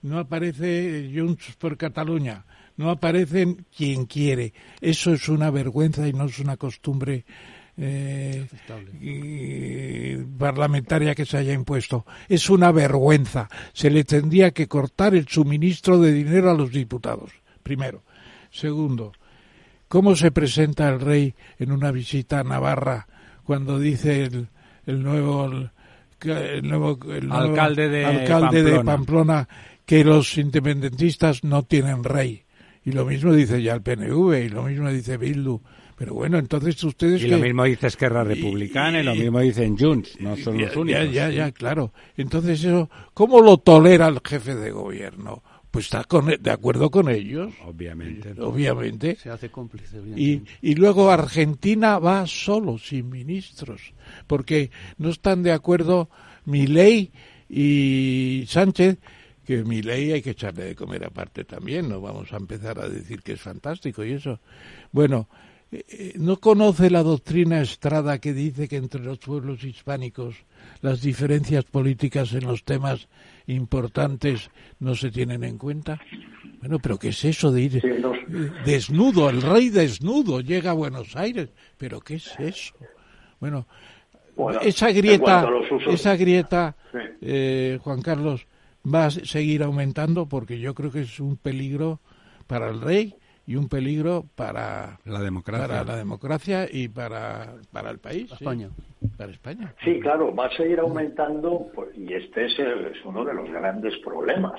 no aparece Junts por Cataluña, no aparece quien quiere. Eso es una vergüenza y no es una costumbre eh, parlamentaria que se haya impuesto. Es una vergüenza. Se le tendría que cortar el suministro de dinero a los diputados, primero. Segundo, ¿cómo se presenta el rey en una visita a Navarra cuando dice el, el nuevo, el nuevo, alcalde, de, alcalde Pamplona. de Pamplona que los independentistas no tienen rey? Y lo mismo dice ya el PNV, y lo mismo dice Bildu. Pero bueno, entonces ustedes... Y lo mismo dice Esquerra Republicana y, lo mismo dicen Junts, no son ya, los únicos. Ya, ya, ya, claro. Entonces eso, ¿cómo lo tolera el jefe de gobierno? Pues está con, de acuerdo con ellos. Obviamente. Obviamente. Se hace cómplice. Y, y luego Argentina va solo, sin ministros, porque no están de acuerdo Milei y Sánchez que mi ley hay que echarle de comer aparte también, no vamos a empezar a decir que es fantástico y eso. Bueno, eh, ¿no conoce la doctrina Estrada que dice que entre los pueblos hispánicos las diferencias políticas en los temas importantes no se tienen en cuenta? Bueno, pero ¿qué es eso de ir no. desnudo, el rey desnudo llega a Buenos Aires? ¿Pero qué es eso? Bueno, Bueno, esa grieta, usos- esa grieta, Sí. eh, Juan Carlos, va a seguir aumentando porque yo creo que es un peligro para el rey y un peligro para La democracia. para la democracia y para, para el país. sí. España. Para España. Sí, claro, va a seguir aumentando pues, y este es, el- es uno de los grandes problemas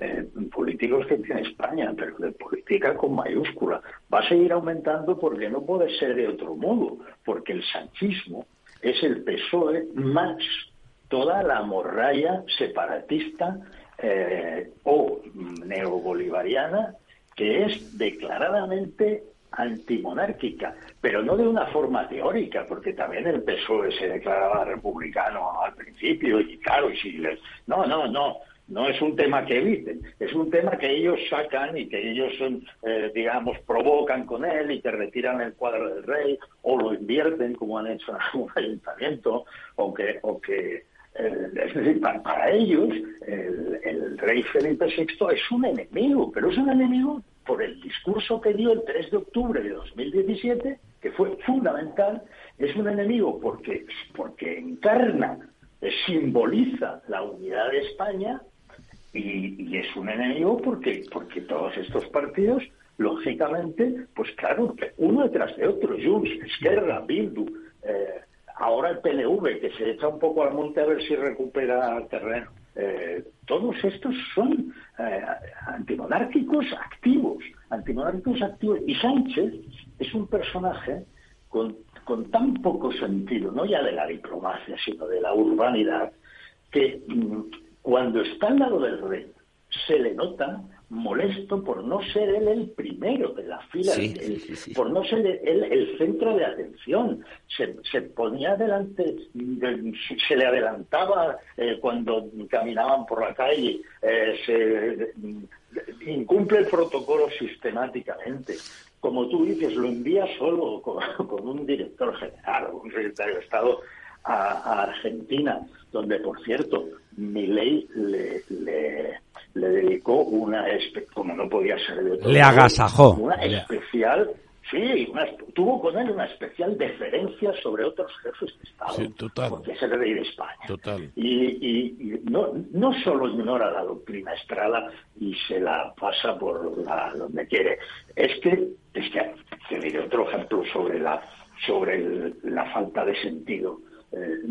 eh, políticos que tiene España, pero de política con mayúscula. Va a seguir aumentando porque no puede ser de otro modo, porque el sanchismo es el PSOE más toda la morralla separatista eh, o neobolivariana que es declaradamente antimonárquica, pero no de una forma teórica, porque también el PSOE se declaraba republicano al principio y claro, y si les... no, no, no, no es un tema que eviten, es un tema que ellos sacan y que ellos, eh, digamos, provocan con él y que retiran el cuadro del rey o lo invierten como han hecho en algún ayuntamiento o que, o que es decir, para, para ellos el, el rey Felipe VI es un enemigo, pero es un enemigo por el discurso que dio el 3 de octubre de 2017, que fue fundamental, es un enemigo porque, porque encarna, eh, simboliza la unidad de España y, y es un enemigo porque, porque todos estos partidos, lógicamente, pues claro, uno detrás de otro, Junts, Esquerra, Bildu, eh, ahora el PNV, que se echa un poco al monte a ver si recupera terreno. Eh, todos estos son eh, antimonárquicos activos, antimonárquicos activos. Y Sánchez es un personaje con, con tan poco sentido, no ya de la diplomacia, sino de la urbanidad, que mm, cuando está al lado del rey se le nota molesto por no ser él el primero de la fila, Sí, el- sí, sí, sí. por no ser él el centro de atención. Se, se ponía delante, de- se le adelantaba eh, cuando caminaban por la calle, eh, se mm, incumple el protocolo sistemáticamente. Como tú dices, lo envía solo con, con un director general o un secretario de Estado a, a Argentina, donde, por cierto, Milei le, le, le dedicó una, como no podía ser de otro Le agasajó. una especial, sí, una- tuvo con él una especial deferencia sobre otros jefes de Estado, Sí, total. porque es el rey de España. Total. Y, y- y no, no solo ignora la doctrina Estrada y se la pasa por la- donde quiere, es que, es que te diré otro ejemplo sobre la, sobre el- la falta de sentido eh,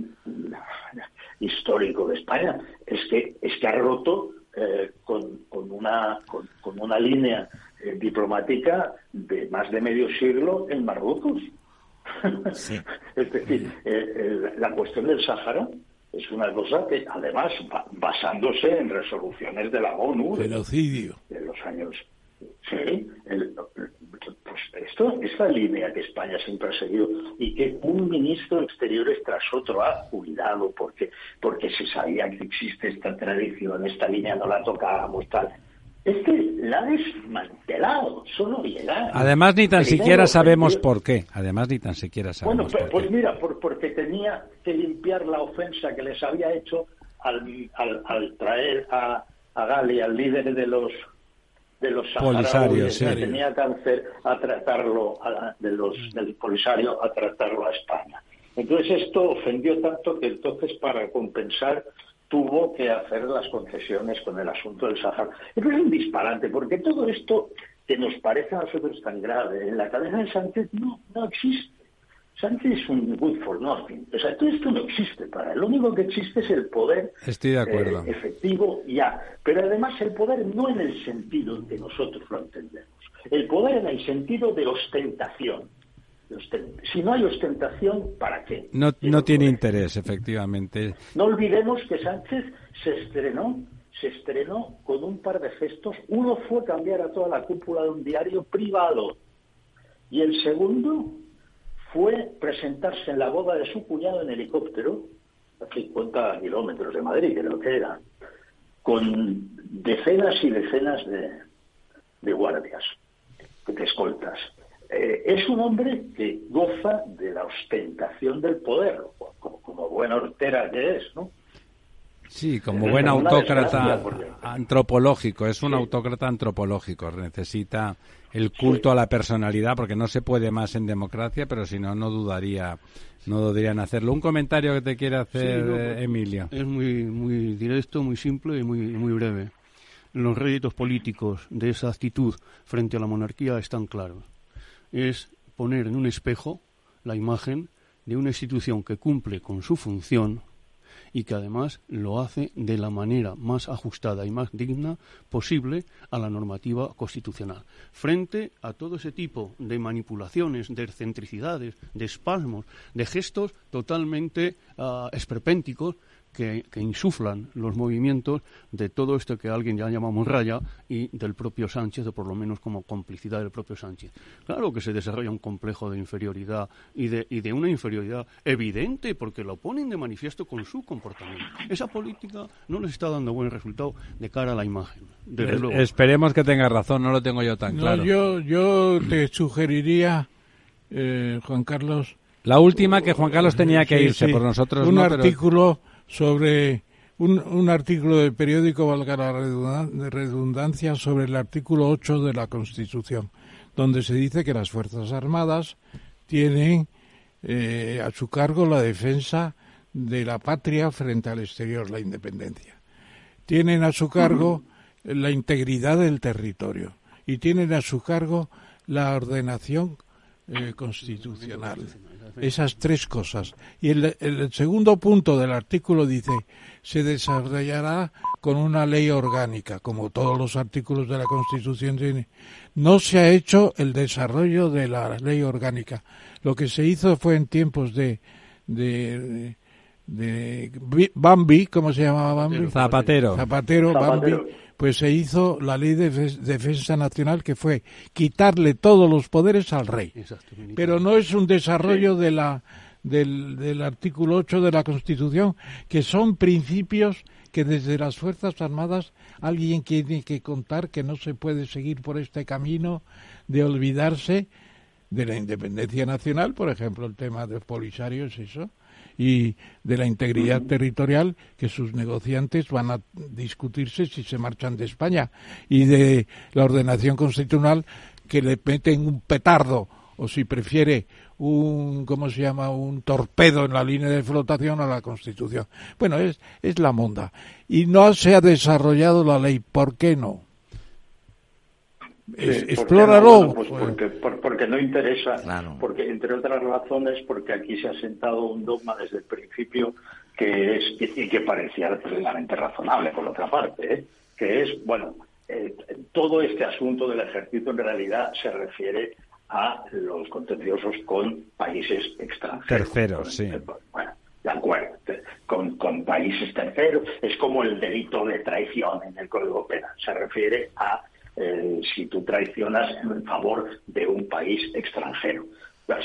histórico de España, es que, es que ha roto eh, con, con una, con, con una línea eh, diplomática de más de medio siglo en Marruecos. Sí. es decir, eh, eh, la cuestión del Sáhara, Es una cosa que, además, basándose en resoluciones de la ONU. Genocidio. De los años. Sí, pues esto es la línea que España siempre ha seguido y que un ministro de Exteriores tras otro ha cuidado porque, porque se sabía que existe esta tradición, esta línea no la tocábamos, tal es que la ha desmantelado, solo llegar. Además, ni tan siquiera sabemos por qué. Además, ni tan siquiera sabemos bueno, pues, mira, porque tenía que limpiar la ofensa que les había hecho al, al, traer a, a Gali, al líder de los de los polisarios, que tenía cáncer, a tratarlo de los del polisario a tratarlo a España. Entonces esto ofendió tanto que entonces para compensar tuvo que hacer las concesiones con el asunto del Sahara. es un disparate, porque todo esto que nos parece a nosotros tan grave, en la cabeza de Sánchez no, no existe. Sánchez es un good for nothing. O sea, todo esto no existe para él. Lo único que existe es el poder Estoy de acuerdo. Eh, efectivo ya. Pero además el poder no en el sentido en que nosotros lo entendemos. El poder en el sentido de ostentación. Si no hay ostentación, ¿para qué? No, no tiene interés, efectivamente. No olvidemos que Sánchez se estrenó, se estrenó con un par de gestos. Uno fue cambiar a toda la cúpula de un diario privado y el segundo fue presentarse en la boda de su cuñado en helicóptero, a 50 kilómetros de Madrid, creo que era, con decenas y decenas de, de guardias, de escoltas. Eh, es un hombre que goza de la ostentación del poder, como, como buena hortera que es, ¿no? Sí, como buen autócrata antropológico, es un autócrata antropológico, necesita el culto a la personalidad porque no se puede más en democracia, pero si no, no dudaría, no dudarían hacerlo. Un comentario que te quiere hacer eh, Emilio. Es muy, muy directo, muy simple y muy, muy breve. Los réditos políticos de esa actitud frente a la monarquía están claros es poner en un espejo la imagen de una institución que cumple con su función y que además lo hace de la manera más ajustada y más digna posible a la normativa constitucional. Frente a todo ese tipo de manipulaciones, de excentricidades, de espasmos, de gestos totalmente uh, esperpénticos que, insuflan los movimientos de todo esto que alguien ya llamamos raya y del propio Sánchez, o por lo menos como complicidad del propio Sánchez. Claro que se desarrolla un complejo de inferioridad y de, y de una inferioridad evidente porque lo ponen de manifiesto con su comportamiento. Esa política no les está dando buen resultado de cara a la imagen. Esperemos que tenga razón, no lo tengo yo tan claro. Yo, yo te sugeriría, eh, Juan Carlos, la última que Juan Carlos tenía que irse por nosotros. Un artículo sobre un, un, artículo de periódico, valga la redundancia, sobre el artículo 8 de la Constitución, donde se dice que las Fuerzas Armadas tienen eh, a su cargo la defensa de la patria frente al exterior, la independencia. Tienen a su cargo la integridad del territorio y tienen a su cargo la ordenación eh, constitucional esas tres cosas. Y el, el, segundo punto del artículo dice, se desarrollará con una ley orgánica, como todos los artículos de la Constitución tienen. No se ha hecho el desarrollo de la ley orgánica. Lo que se hizo fue en tiempos de, de, de Bambi, ¿cómo se llamaba Bambi? Zapatero. Zapatero, Bambi pues se hizo la ley de defensa nacional que fue quitarle todos los poderes al rey. Pero no es un desarrollo de la, del, del artículo 8 de la Constitución, que son principios que desde las Fuerzas Armadas alguien tiene que contar que no se puede seguir por este camino de olvidarse de la independencia nacional, por ejemplo, el tema de Polisario es eso, y de la integridad territorial que sus negociantes van a discutirse si se marchan de España y de la ordenación constitucional que le meten un petardo o si prefiere un cómo se llama un torpedo en la línea de flotación a la Constitución. Bueno, es es la monda y no se ha desarrollado la ley, ¿por qué no? Explóralo. Pues porque, porque, no interesa, porque entre otras razones, porque aquí se ha sentado un dogma desde el principio que es y que parecía plenamente razonable, por otra parte, ¿eh? que es, bueno, eh, todo este asunto del ejército en realidad se refiere a los contenciosos con países extranjeros. Terceros, sí. Bueno, de acuerdo, con, con países terceros. Es como el delito de traición en el Código Penal. Se refiere a eh, si tú traicionas en favor de un país extranjero.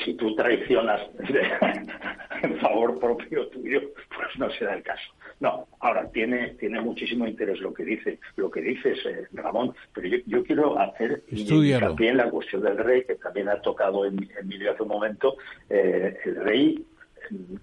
si tú traicionas en favor propio tuyo, pues no será el caso. No, ahora tiene tiene muchísimo interés lo que dice, lo que dices, eh, Ramón, pero yo, quiero hacer hincapié en la cuestión del rey, que también ha tocado en, en mi hace un momento. Eh, el rey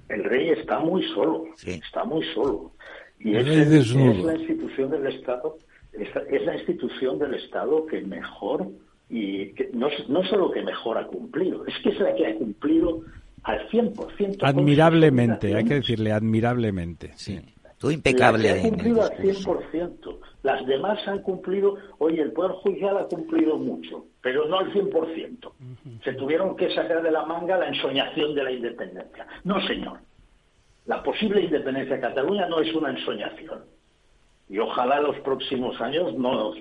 el rey está muy solo, está muy solo. Y es, la institución del Estado, es, la institución del Estado que mejor y que no, no solo que mejor ha cumplido, es que es la que ha cumplido al 100%. Admirablemente, hay que decirle admirablemente, sí. Tú impecable. ha cumplido al 100%. Las demás han cumplido, oye, el Poder Judicial ha cumplido mucho, pero no al 100%. Se tuvieron que sacar de la manga la ensoñación de la independencia. No, señor. La posible independencia de Cataluña no es una ensoñación. Y ojalá los próximos años no,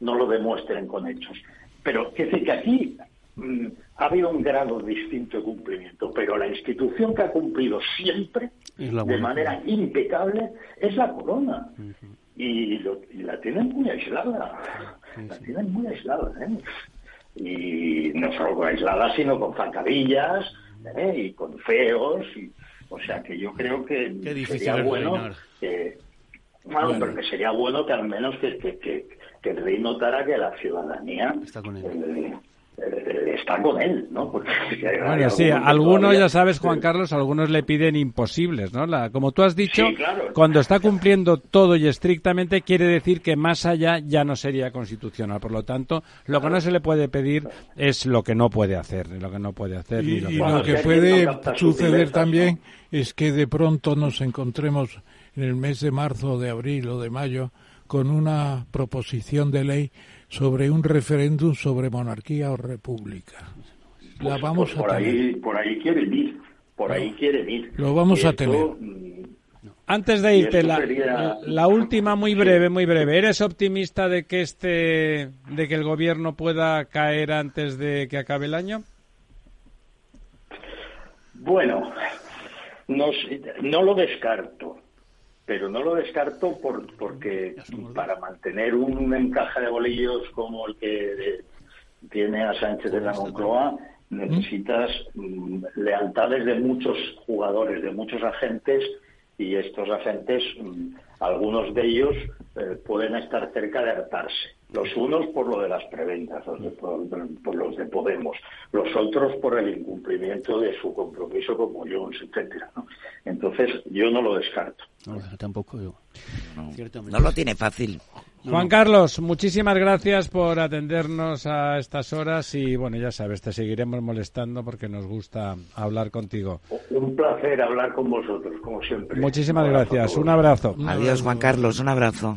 no lo demuestren con hechos. Pero, que decir que aquí mm, ha habido un grado distinto de cumplimiento, pero la institución que ha cumplido siempre, de manera impecable, es la corona. y, la tienen muy aislada. La tienen muy aislada. ¿eh? Y no solo aislada, sino con zancadillas ¿eh? y con feos. Y, o sea que yo creo que sería bueno que, bueno, pero que sería bueno que al menos que, que, que, el rey notara que la ciudadanía está con él. Eh, eh, está con él, ¿no? Porque bueno, sí, algunos, ya sabes, Juan Carlos, algunos le piden imposibles, ¿no? La, como tú has dicho, cuando está cumpliendo todo y estrictamente, quiere decir que más allá ya no sería constitucional. Por lo tanto, lo que no se le puede pedir es lo que no puede hacer, lo que no puede hacer. Y, lo, que puede suceder también es que de pronto nos encontremos en el mes de marzo, o de abril o de mayo con una proposición de ley sobre un referéndum sobre monarquía o república. La pues, vamos pues por a tener. Ahí, por ahí quieren ir, por ahí quieren ir. Lo vamos a tener. Mm, Antes de irte, la, la, última muy breve, muy breve. ¿Eres optimista de que este, de que el gobierno pueda caer antes de que acabe el año? Bueno, no, no lo descarto pero no lo descarto por, porque para mantener un, encaje de bolillos como el que tiene a Sánchez de la Moncloa necesitas mm, lealtades de muchos jugadores, de muchos agentes y estos agentes, mm, algunos de ellos eh, pueden estar cerca de hartarse. Los unos por lo de las preventas, los por, los de Podemos, los otros por el incumplimiento de su compromiso como Jones, etcétera. Entonces, yo no lo descarto. No, tampoco yo. No, lo tiene fácil. Juan Carlos, muchísimas gracias por atendernos a estas horas y bueno, ya sabes, te seguiremos molestando porque nos gusta hablar contigo. Un placer hablar con vosotros, como siempre. Muchísimas gracias, un abrazo. Adiós, Juan Carlos, un abrazo.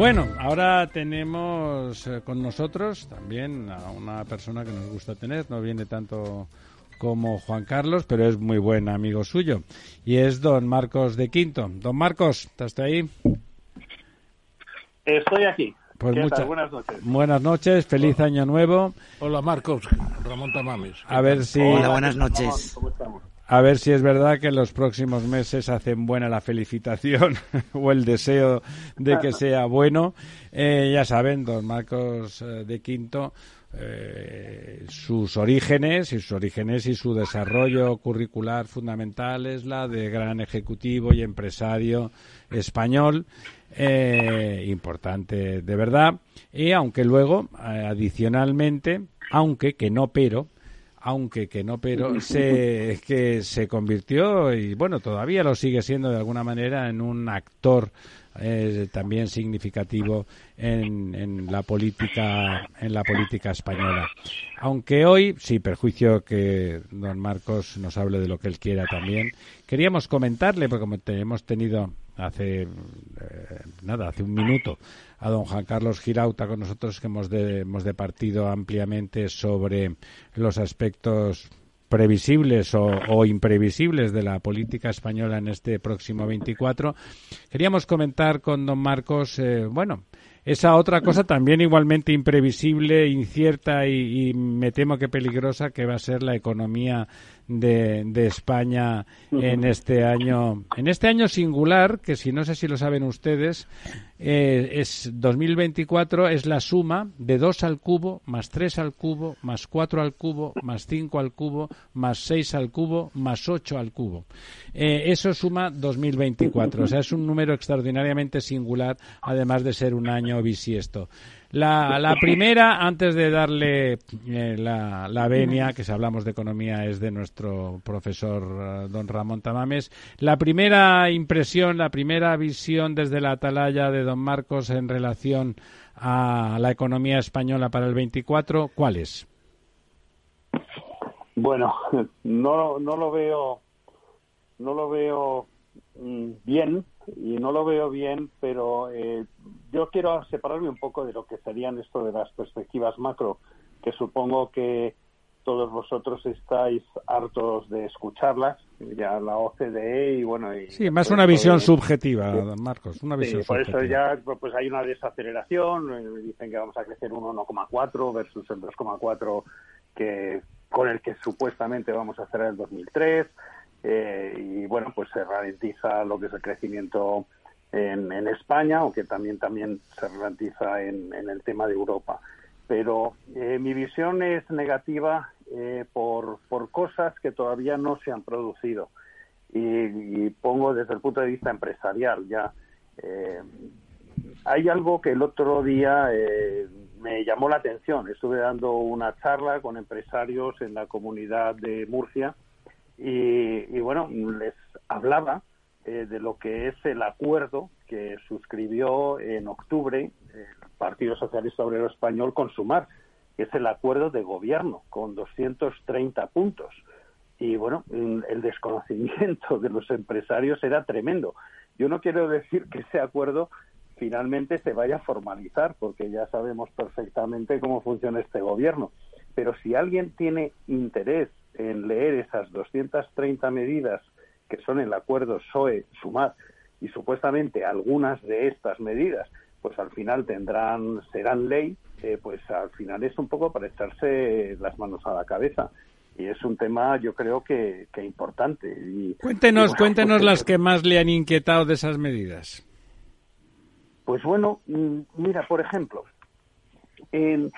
Bueno, ahora tenemos eh, con nosotros también a una persona que nos gusta tener, no viene tanto como Juan Carlos, pero es muy buen amigo suyo, y es don Marcos de Quinto. Don Marcos, ¿estás ahí? Estoy aquí. Pues muchas buenas noches. Buenas noches, feliz año nuevo. Hola Marcos, Ramón Tamames. A ver si. Hola, buenas noches. ¿Cómo estamos? A ver si es verdad que en los próximos meses hacen buena la felicitación o el deseo de que sea bueno. Eh, ya saben, don Marcos eh, de Quinto eh, sus orígenes y sus orígenes y su desarrollo curricular fundamental es la de gran ejecutivo y empresario español importante de verdad y aunque luego adicionalmente aunque que no pero aunque que no pero se que se convirtió y bueno todavía lo sigue siendo de alguna manera en un actor eh, también significativo en, en, la política en la política española. Aunque hoy, sí, perjuicio que don Marcos nos hable de lo que él quiera también, queríamos comentarle, porque como hemos tenido hace eh, nada, hace un minuto, a don Juan Carlos Girauta con nosotros que hemos, de, hemos departido ampliamente sobre los aspectos previsibles o, imprevisibles de la política española en este próximo 24. Queríamos comentar con don Marcos, eh, bueno, esa otra cosa también igualmente imprevisible, incierta y, me temo que peligrosa que va a ser la economía de, de, España en este año en este año singular que si no sé si lo saben ustedes eh, es 2024 es la suma de 2 al cubo más 3 al cubo más 4 al cubo más 5 al cubo más 6 al cubo más 8 al cubo. Eh, eso suma 2024 o sea es un número extraordinariamente singular además de ser un año bisiesto la, la primera, antes de darle eh, la, la venia, que si hablamos de economía es de nuestro profesor eh, don Ramón Tamames, la primera impresión, la primera visión desde la atalaya de don Marcos en relación a la economía española para el 24, ¿cuál es? Bueno, no, no lo veo, no lo veo mm, bien y no lo veo bien, pero eh, yo quiero separarme un poco de lo que serían esto de las perspectivas macro, que supongo que todos vosotros estáis hartos de escucharlas, ya la OCDE y bueno... Y sí, más una visión subjetiva, Marcos, una visión por eso ya pues hay una desaceleración, eh, dicen que vamos a crecer un 1,4 versus el 2,4 que con el que supuestamente vamos a hacer el 2003 eh, y bueno, pues se ralentiza lo que es el crecimiento en, España, aunque también, también se ralentiza en, el tema de Europa. Pero eh, mi visión es negativa eh, por, por cosas que todavía no se han producido. Y, pongo desde el punto de vista empresarial ya. hay algo que el otro día me llamó la atención. Estuve dando una charla con empresarios en la comunidad de Murcia y, bueno, les hablaba eh, de lo que es el acuerdo que suscribió en octubre el Partido Socialista Obrero Español con Sumar, es el acuerdo de gobierno con 230 puntos. Y bueno, el desconocimiento de los empresarios era tremendo. Yo no quiero decir que ese acuerdo finalmente se vaya a formalizar, porque ya sabemos perfectamente cómo funciona este gobierno. Pero si alguien tiene interés en leer esas 230 medidas que son el acuerdo PSOE-SUMAR y supuestamente algunas de estas medidas pues al final tendrán serán ley eh, pues al final es un poco para echarse las manos a la cabeza. Y es un tema yo creo que, que importante. Y, cuéntenos cuéntenos pues, las que más le han inquietado de esas medidas. Pues bueno mm, mira por ejemplo en, eh,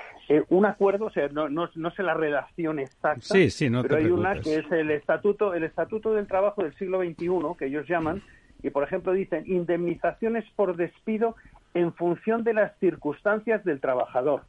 un acuerdo, o sea, no, no, no, sé la redacción exacta, pero hay una que es el estatuto, el estatuto del trabajo del siglo XXI, que ellos llaman, y por ejemplo dicen indemnizaciones por despido en función de las circunstancias del trabajador,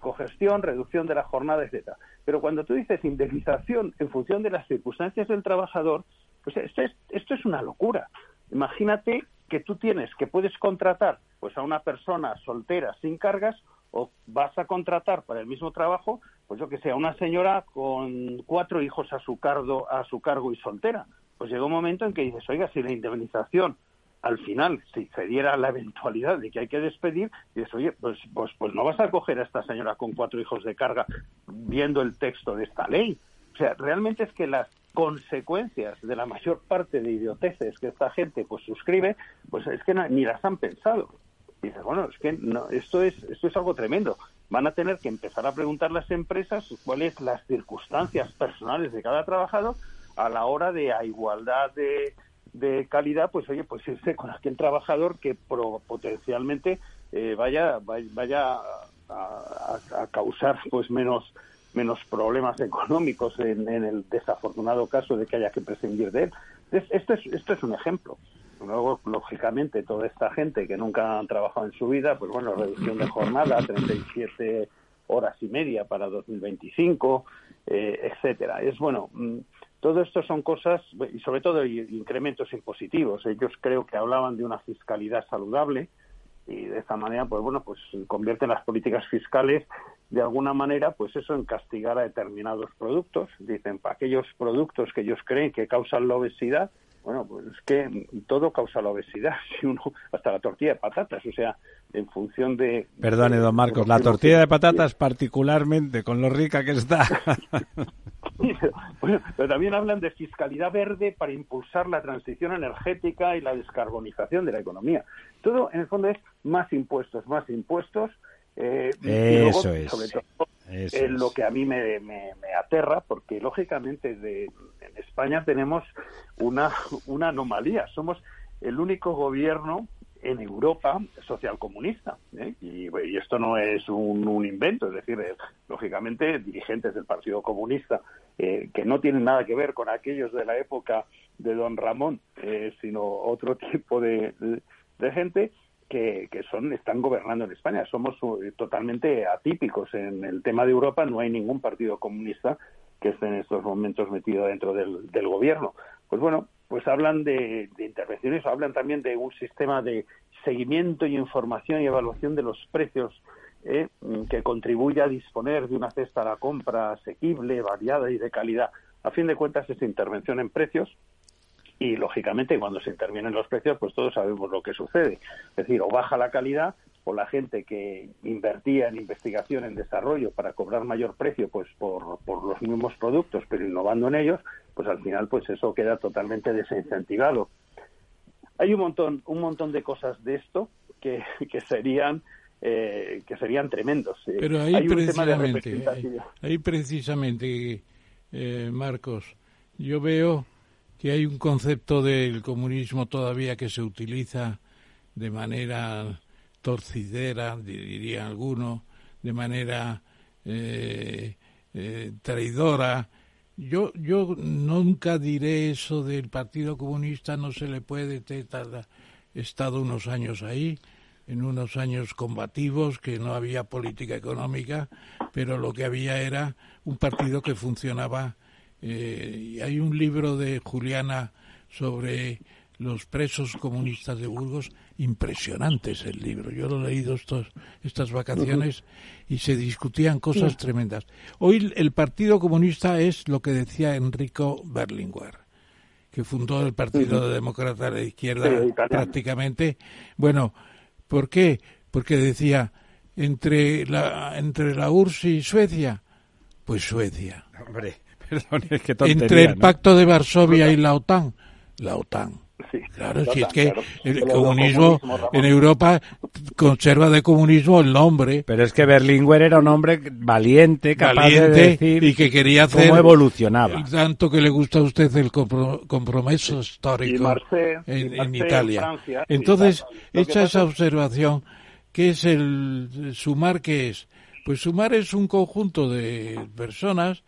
cogestión, reducción de la jornada, etcétera. Pero cuando tú dices indemnización en función de las circunstancias del trabajador, pues esto es, esto es una locura. Imagínate que tú tienes, que puedes contratar pues a una persona soltera sin cargas o vas a contratar para el mismo trabajo, pues yo que sea una señora con cuatro hijos a su cargo, a su cargo y soltera. Pues llega un momento en que dices, oiga, si la indemnización al final, si se diera la eventualidad de que hay que despedir, dices, oye, pues, pues, pues no vas a coger a esta señora con cuatro hijos de carga viendo el texto de esta ley. O sea, realmente es que las consecuencias de la mayor parte de idioteces que esta gente pues suscribe, pues es que ni las han pensado. Y dices, bueno, es que no, esto, es, esto es algo tremendo. Van a tener que empezar a preguntar las empresas cuáles las circunstancias personales de cada trabajador a la hora de a igualdad de, calidad, pues oye, pues irse con aquel trabajador que potencialmente eh, vaya, vaya a, causar pues menos menos problemas económicos en, el desafortunado caso de que haya que prescindir de él. Esto es, esto es un ejemplo. Luego, lógicamente, toda esta gente que nunca han trabajado en su vida, pues bueno, reducción de jornada, 37 horas y media para 2025, eh, etcétera. Es bueno, mm, todo esto son cosas, y sobre todo incrementos impositivos. Ellos creo que hablaban de una fiscalidad saludable y de esta manera, pues bueno, pues convierten las políticas fiscales de alguna manera, pues eso en castigar a determinados productos. Dicen, para aquellos productos que ellos creen que causan la obesidad, bueno, pues es que todo causa la obesidad, si uno, hasta la tortilla de patatas, o sea, en función de... Perdone, don Marcos, la tortilla de patatas particularmente, con lo rica que está. bueno, pero también hablan de fiscalidad verde para impulsar la transición energética y la descarbonización de la economía. Todo, en el fondo, es más impuestos, más impuestos. Eh, Eso es. Sobre todo, es lo que a mí me, me, aterra, porque lógicamente de, en España tenemos una, una anomalía. Somos el único gobierno en Europa socialcomunista. ¿eh? Y, y, esto no es un, invento, es decir, eh, lógicamente dirigentes del Partido Comunista eh, que no tienen nada que ver con aquellos de la época de don Ramón, sino otro tipo de, de gente que, que, son están gobernando en España. Somos totalmente atípicos en el tema de Europa. No hay ningún partido comunista que esté en estos momentos metido dentro del, gobierno. Pues bueno, pues hablan de, intervenciones, hablan también de un sistema de seguimiento y información y evaluación de los precios eh, que contribuya a disponer de una cesta a la compra asequible, variada y de calidad. A fin de cuentas, esta intervención en precios y, lógicamente, cuando se intervienen los precios, pues todos sabemos lo que sucede. Es decir, o baja la calidad o la gente que invertía en investigación, en desarrollo para cobrar mayor precio pues por, por los mismos productos, pero innovando en ellos, pues al final pues eso queda totalmente desincentivado. Hay un montón, un montón de cosas de esto que, que serían eh, que serían tremendos. Eh, pero ahí precisamente, ahí, precisamente, eh, Marcos, yo veo que hay un concepto del comunismo todavía que se utiliza de manera torcidera, diría alguno, de manera traidora, yo, yo nunca diré eso del Partido Comunista, no se le puede, he estado unos años ahí, en unos años combativos, que no había política económica, pero lo que había era un partido que funcionaba. Eh, y hay un libro de Juliana sobre los presos comunistas de Burgos, impresionantes el libro. Yo lo he leído estos, estas vacaciones y se discutían cosas tremendas. Hoy el Partido Comunista es lo que decía Enrico Berlinguer, que fundó el Partido Demócrata de Izquierda prácticamente. Bueno, ¿por qué? Porque decía, entre la, entre la URSS y Suecia, pues Suecia. Hombre, perdón, entre el Pacto de Varsovia y la OTAN, la OTAN. claro, si es que el comunismo en Europa conserva de comunismo el nombre. Pero es que Berlinguer era un hombre valiente, capaz de decir y que quería hacer cómo evolucionaba. Tanto que le gusta a usted el compromiso histórico en, Italia. Entonces, hecha esa observación, ¿qué es el sumar? ¿Qué es? Pues sumar es un conjunto de personas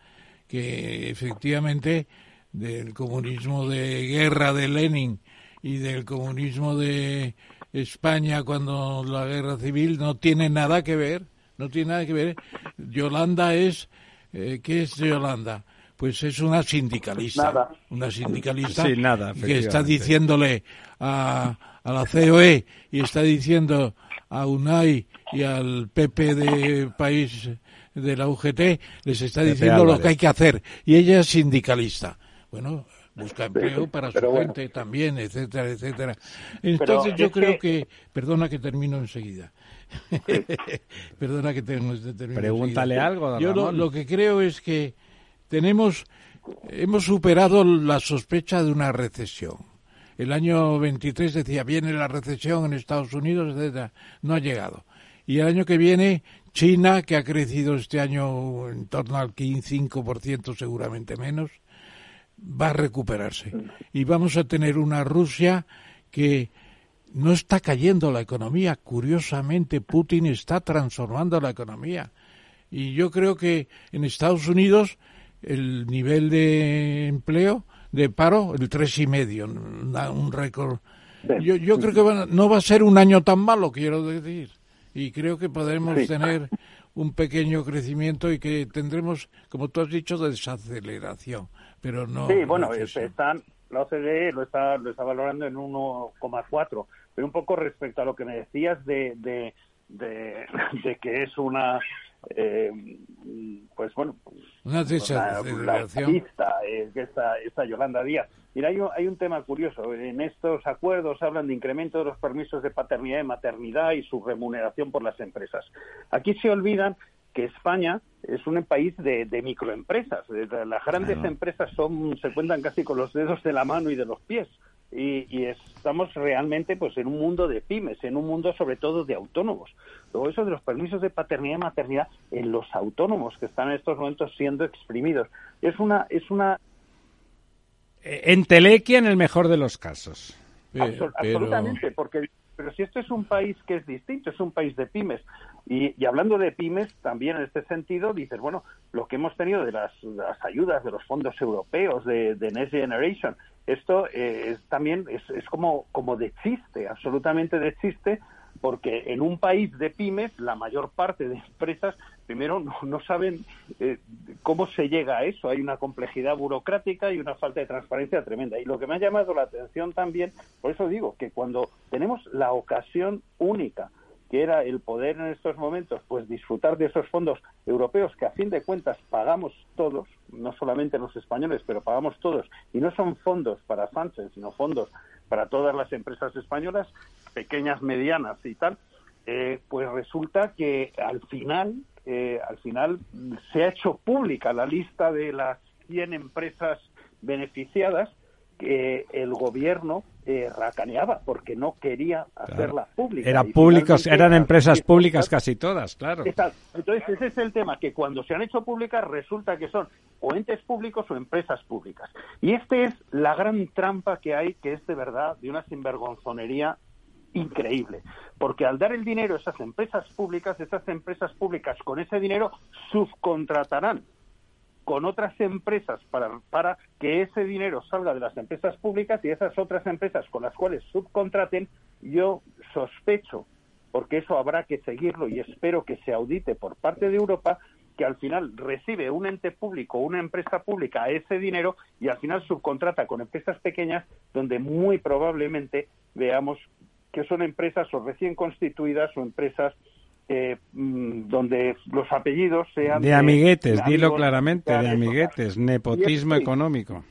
que efectivamente del comunismo de guerra de Lenin y del comunismo de España cuando la guerra civil no tiene nada que ver, no tiene nada que ver. Yolanda es, eh, ¿qué es Yolanda? Pues es una sindicalista, una sindicalista que está diciéndole a, a la COE y está diciendo a UNAI y al PP de país de la UGT, les está diciendo lo que hay que hacer. Y ella es sindicalista bueno, busca empleo para su gente también, etcétera, etcétera. Entonces yo creo que... perdona que termino enseguida. perdona que termino, Pregúntale algo. Yo lo, que creo es que tenemos, hemos superado la sospecha de una recesión. El año 23 decía, viene la recesión en Estados Unidos, etcétera. No ha llegado. Y el año que viene, China, que ha crecido este año en torno al 15% seguramente menos, va a recuperarse. Y vamos a tener una Rusia que no está cayendo la economía. Curiosamente, Putin está transformando la economía. Y yo creo que en Estados Unidos el nivel de empleo, de paro, el tres y medio, un récord. Yo, yo creo que no va a ser un año tan malo, quiero decir. Y creo que podremos tener un pequeño crecimiento y que tendremos, como tú has dicho, desaceleración. Pero no. Sí, bueno, están, la OCDE lo está, lo está valorando en 1,4. Pero un poco respecto a lo que me decías de, de, de que es una eh, pues bueno, una la, la eh, esta, Yolanda Díaz. Mira, hay un, hay un tema curioso. En estos acuerdos hablan de incremento de los permisos de paternidad y maternidad y su remuneración por las empresas. Aquí se olvidan que España es un país de, microempresas. Las grandes empresas son se cuentan casi con los dedos de la mano y de los pies y, estamos realmente pues en un mundo de pymes, en un mundo sobre todo de autónomos. Luego eso de los permisos de paternidad y maternidad en los autónomos que están en estos momentos siendo exprimidos. Es una es una entelequia en el mejor de los casos. Absolutamente, porque pero si esto es un país que es distinto, es un país de pymes. Y, hablando de pymes, también en este sentido, dices, bueno, lo que hemos tenido de las, ayudas de los fondos europeos, de, de Next Generation, esto eh, también es, es, como, como de chiste, absolutamente de chiste, porque en un país de pymes la mayor parte de empresas primero no, saben eh, cómo se llega a eso. Hay una complejidad burocrática y una falta de transparencia tremenda. Y lo que me ha llamado la atención también, por eso digo que cuando tenemos la ocasión única que era el poder en estos momentos, pues disfrutar de esos fondos europeos que a fin de cuentas pagamos todos, no solamente los españoles, pero pagamos todos, y no son fondos para Sánchez, sino fondos para todas las empresas españolas, pequeñas, medianas y tal, eh, pues resulta que al final, eh, al final se ha hecho pública la lista de las 100 empresas beneficiadas que el gobierno eh, racaneaba porque no quería hacerla pública. Era públicos, eran empresas públicas casi todas, claro. Entonces ese es el tema, que cuando se han hecho públicas resulta que son o entes públicos o empresas públicas. Y esta es la gran trampa que hay, que es de verdad de una sinvergonzonería increíble, porque al dar el dinero a esas empresas públicas, esas empresas públicas con ese dinero subcontratarán con otras empresas para, para que ese dinero salga de las empresas públicas y esas otras empresas con las cuales subcontraten, yo sospecho, porque eso habrá que seguirlo y espero que se audite por parte de Europa, que al final recibe un ente público, una empresa pública ese dinero y al final subcontrata con empresas pequeñas donde muy probablemente veamos que son empresas o recién constituidas o empresas eh, mm, donde los apellidos sean... De amiguetes, dilo claramente, de amiguetes, nepotismo económico.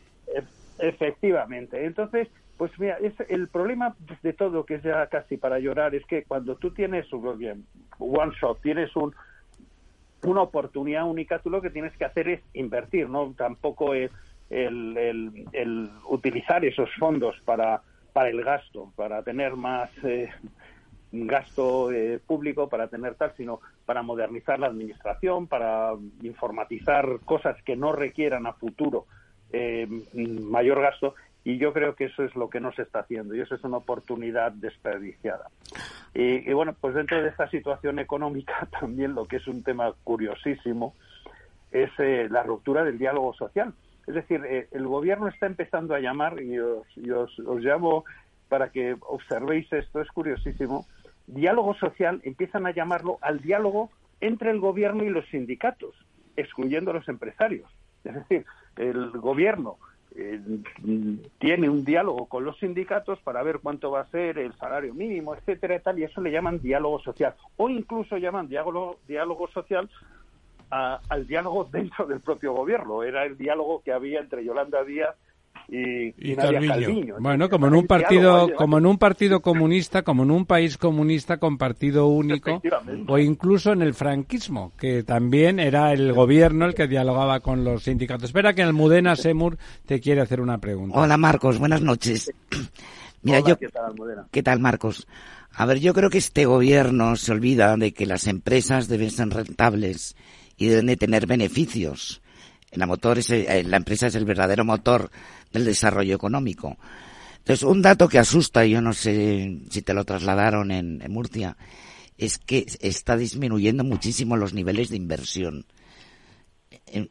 Efectivamente. Entonces, pues mira, es el problema de todo, que es ya casi para llorar, es que cuando tú tienes un one shot, tienes un, una oportunidad única, tú lo que tienes que hacer es invertir, no tampoco es el, el, el utilizar esos fondos para, para el gasto, para tener más... Eh, gasto eh, público para tener tal, sino para modernizar la administración, para informatizar cosas que no requieran a futuro eh, mayor gasto. Y yo creo que eso es lo que no se está haciendo y eso es una oportunidad desperdiciada. Y, bueno, pues dentro de esta situación económica también lo que es un tema curiosísimo es eh, la ruptura del diálogo social. Es decir, el gobierno está empezando a llamar, y os, os llamo para que observéis esto, es curiosísimo, diálogo social empiezan a llamarlo al diálogo entre el gobierno y los sindicatos, excluyendo a los empresarios. Es decir, el gobierno eh, tiene un diálogo con los sindicatos para ver cuánto va a ser el salario mínimo, etcétera, y tal, y eso le llaman diálogo social. O incluso llaman diálogo, diálogo social al diálogo dentro del propio gobierno. Era el diálogo que había entre Yolanda Díaz y, Bueno, como en un partido, como en un partido comunista, como en un país comunista con partido único, o incluso en el franquismo, que también era el gobierno el que dialogaba con los sindicatos. Espera que Almudena Semur te quiere hacer una pregunta. Hola Marcos, buenas noches. Mira, yo, ¿qué tal, ¿qué tal Marcos? A ver, yo creo que este gobierno se olvida de que las empresas deben ser rentables y deben de tener beneficios la motor es, eh, la empresa es el verdadero motor del desarrollo económico. Entonces, un dato que asusta, yo no sé si te lo trasladaron en, Murcia, es que está disminuyendo muchísimo los niveles de inversión. Eh,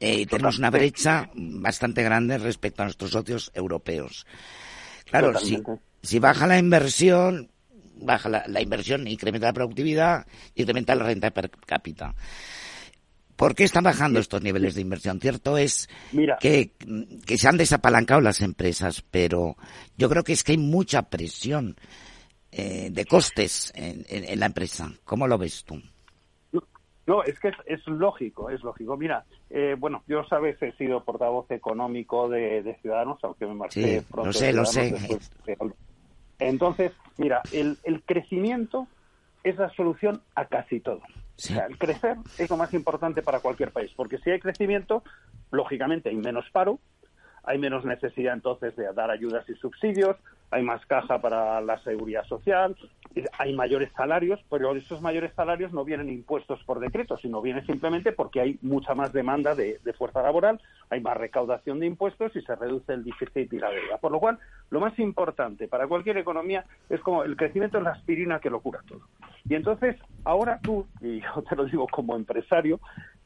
eh, tenemos una brecha bastante grande respecto a nuestros socios europeos. Claro, si, si baja la inversión, baja la, inversión, incrementa la productividad, incrementa la renta per cápita. ¿Por qué están bajando estos niveles de inversión? Cierto es Que, se han desapalancado las empresas, pero yo creo que es que hay mucha presión eh, de costes en, la empresa. ¿Cómo lo ves tú? No, es que es, lógico, es lógico. Mira, eh, bueno, yo sabes he sido portavoz económico de, Ciudadanos, aunque me marché pronto. Lo sé, lo sé. Entonces, mira, el, el crecimiento es la solución a casi todo. O sea, el crecer es lo más importante para cualquier país, porque si hay crecimiento, lógicamente hay menos paro, hay menos necesidad entonces de dar ayudas y subsidios, hay más caja para la seguridad social, hay mayores salarios, pero esos mayores salarios no vienen impuestos por decreto, sino vienen simplemente porque hay mucha más demanda de, fuerza laboral, hay más recaudación de impuestos y se reduce el déficit y la deuda. Por lo cual, lo más importante para cualquier economía es como el crecimiento es la aspirina que lo cura todo. Y entonces, ahora tú, y yo te lo digo como empresario,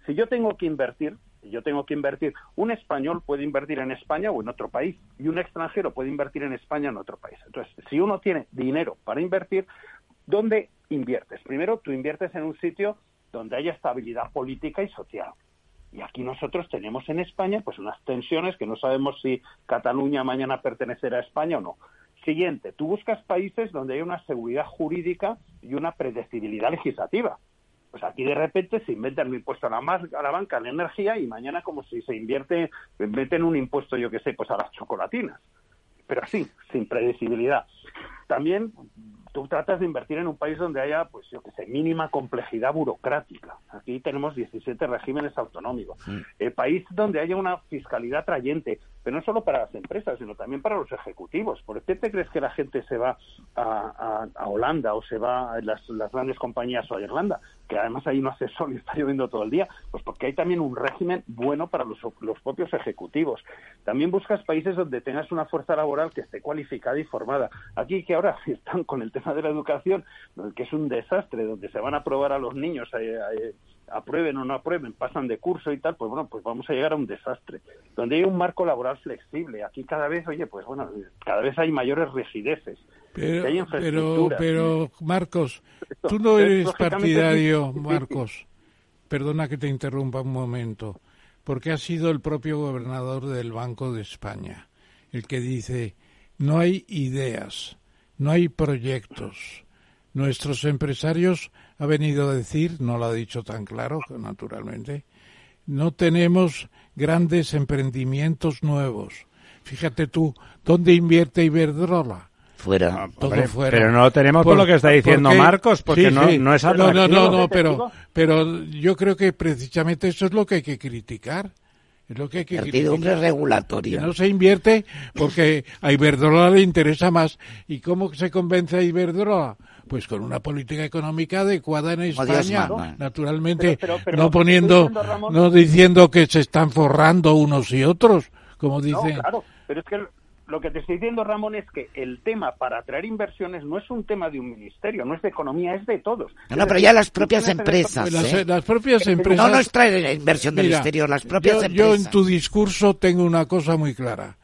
si yo tengo que invertir, yo tengo que invertir, un español puede invertir en España o en otro país y un extranjero puede invertir en España o en otro país. Entonces, si uno tiene dinero para invertir, ¿dónde inviertes? Primero, tú inviertes en un sitio donde haya estabilidad política y social. Y aquí nosotros tenemos en España pues unas tensiones que no sabemos si Cataluña mañana pertenecerá a España o no. Siguiente, tú buscas países donde hay una seguridad jurídica y una predecibilidad legislativa. Pues aquí de repente se inventa un impuesto a la, a la banca, a la energía, y mañana como si se invierte, meten un impuesto, yo qué sé, pues a las chocolatinas. Pero así, sin predecibilidad. También tú tratas de invertir en un país donde haya, pues yo que sé, mínima complejidad burocrática. Aquí tenemos 17 regímenes autonómicos. El país donde haya una fiscalidad atrayente, pero no solo para las empresas, sino también para los ejecutivos. ¿Por qué te crees que la gente se va a, Holanda o se va a las, grandes compañías o a Irlanda? Que además ahí no hace sol y está lloviendo todo el día. Pues porque hay también un régimen bueno para los, los propios ejecutivos. También buscas países donde tengas una fuerza laboral que esté cualificada y formada. Aquí que ahora están con el tema de la educación, que es un desastre, donde se van a probar a los niños, eh, aprueben o no aprueben, pasan de curso y tal, pues bueno, pues vamos a llegar a un desastre. Donde hay un marco laboral flexible, aquí cada vez, oye, pues bueno, cada vez hay mayores rigideces. Pero, pero, pero, Marcos, tú no eres partidario, Marcos, perdona que te interrumpa un momento, porque ha sido el propio gobernador del Banco de España el que dice, no hay ideas, no hay proyectos. Nuestros empresarios ha venido a decir, no lo ha dicho tan claro, naturalmente, no tenemos grandes emprendimientos nuevos. Fíjate tú, ¿dónde invierte Iberdrola? Fuera. Ah, todo fuera. Pero no lo tenemos por, lo que está diciendo Marcos, porque no, no, es atractivo. No, no, no, pero, pero yo creo que precisamente eso es lo que hay que criticar. Es lo que hay que regulatoria. no se invierte porque a Iberdrola le interesa más. ¿Y cómo se convence a Iberdrola? Pues con una política económica adecuada en España, naturalmente, no poniendo, no diciendo que se están forrando unos y otros, como dicen. claro, pero es que lo que te estoy diciendo, Ramón, es que el tema para atraer inversiones no es un tema de un ministerio, no es de economía, es de todos. No, pero ya las propias empresas. ¿eh? Las, propias empresas. No, no es traer la inversión del exterior, las propias empresas. Yo en tu discurso tengo una cosa muy clara.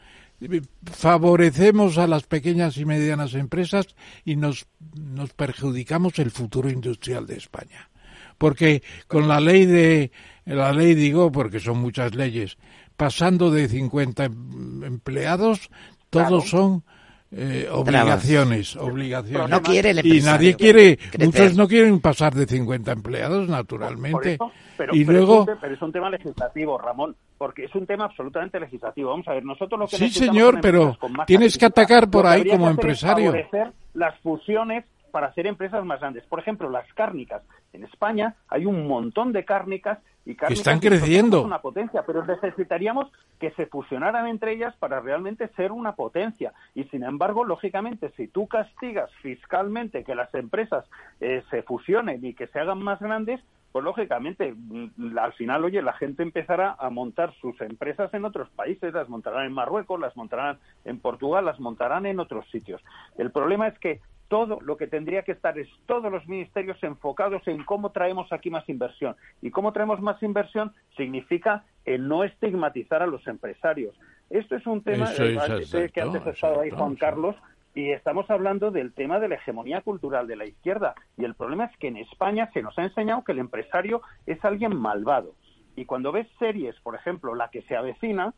Favorecemos a las pequeñas y medianas empresas y nos, nos perjudicamos el futuro industrial de España. Porque con la ley de, la ley digo, porque son muchas leyes, pasando de 50 em, empleados todos son eh, obligaciones, obligaciones. No quiere y nadie quiere, muchos no quieren pasar de 50 empleados, naturalmente. pero, y luego, es pero es un tema legislativo, Ramón, porque es un tema absolutamente legislativo. Vamos a ver, nosotros lo que Sí, señor, pero tienes que atacar por ahí como empresario. Favorecer las fusiones para hacer empresas más grandes. Por ejemplo, las cárnicas. En España hay un montón de cárnicas y cárnicas están creciendo. Una potencia, pero necesitaríamos que se fusionaran entre ellas para realmente ser una potencia. Y sin embargo, lógicamente, si tú castigas fiscalmente que las empresas eh, se fusionen y que se hagan más grandes, pues lógicamente, mm, al final, oye, la gente empezará a montar sus empresas en otros países, las montarán en Marruecos, las montarán en Portugal, las montarán en otros sitios. El problema es que todo lo que tendría que estar es todos los ministerios enfocados en cómo traemos aquí más inversión. Y cómo traemos más inversión significa el no estigmatizar a los empresarios. Esto es un tema que antes ha estado ahí Juan Carlos y estamos hablando del tema de la hegemonía cultural de la izquierda. Y el problema es que en España se nos ha enseñado que el empresario es alguien malvado. Y cuando ves series, por ejemplo, la que se avecina,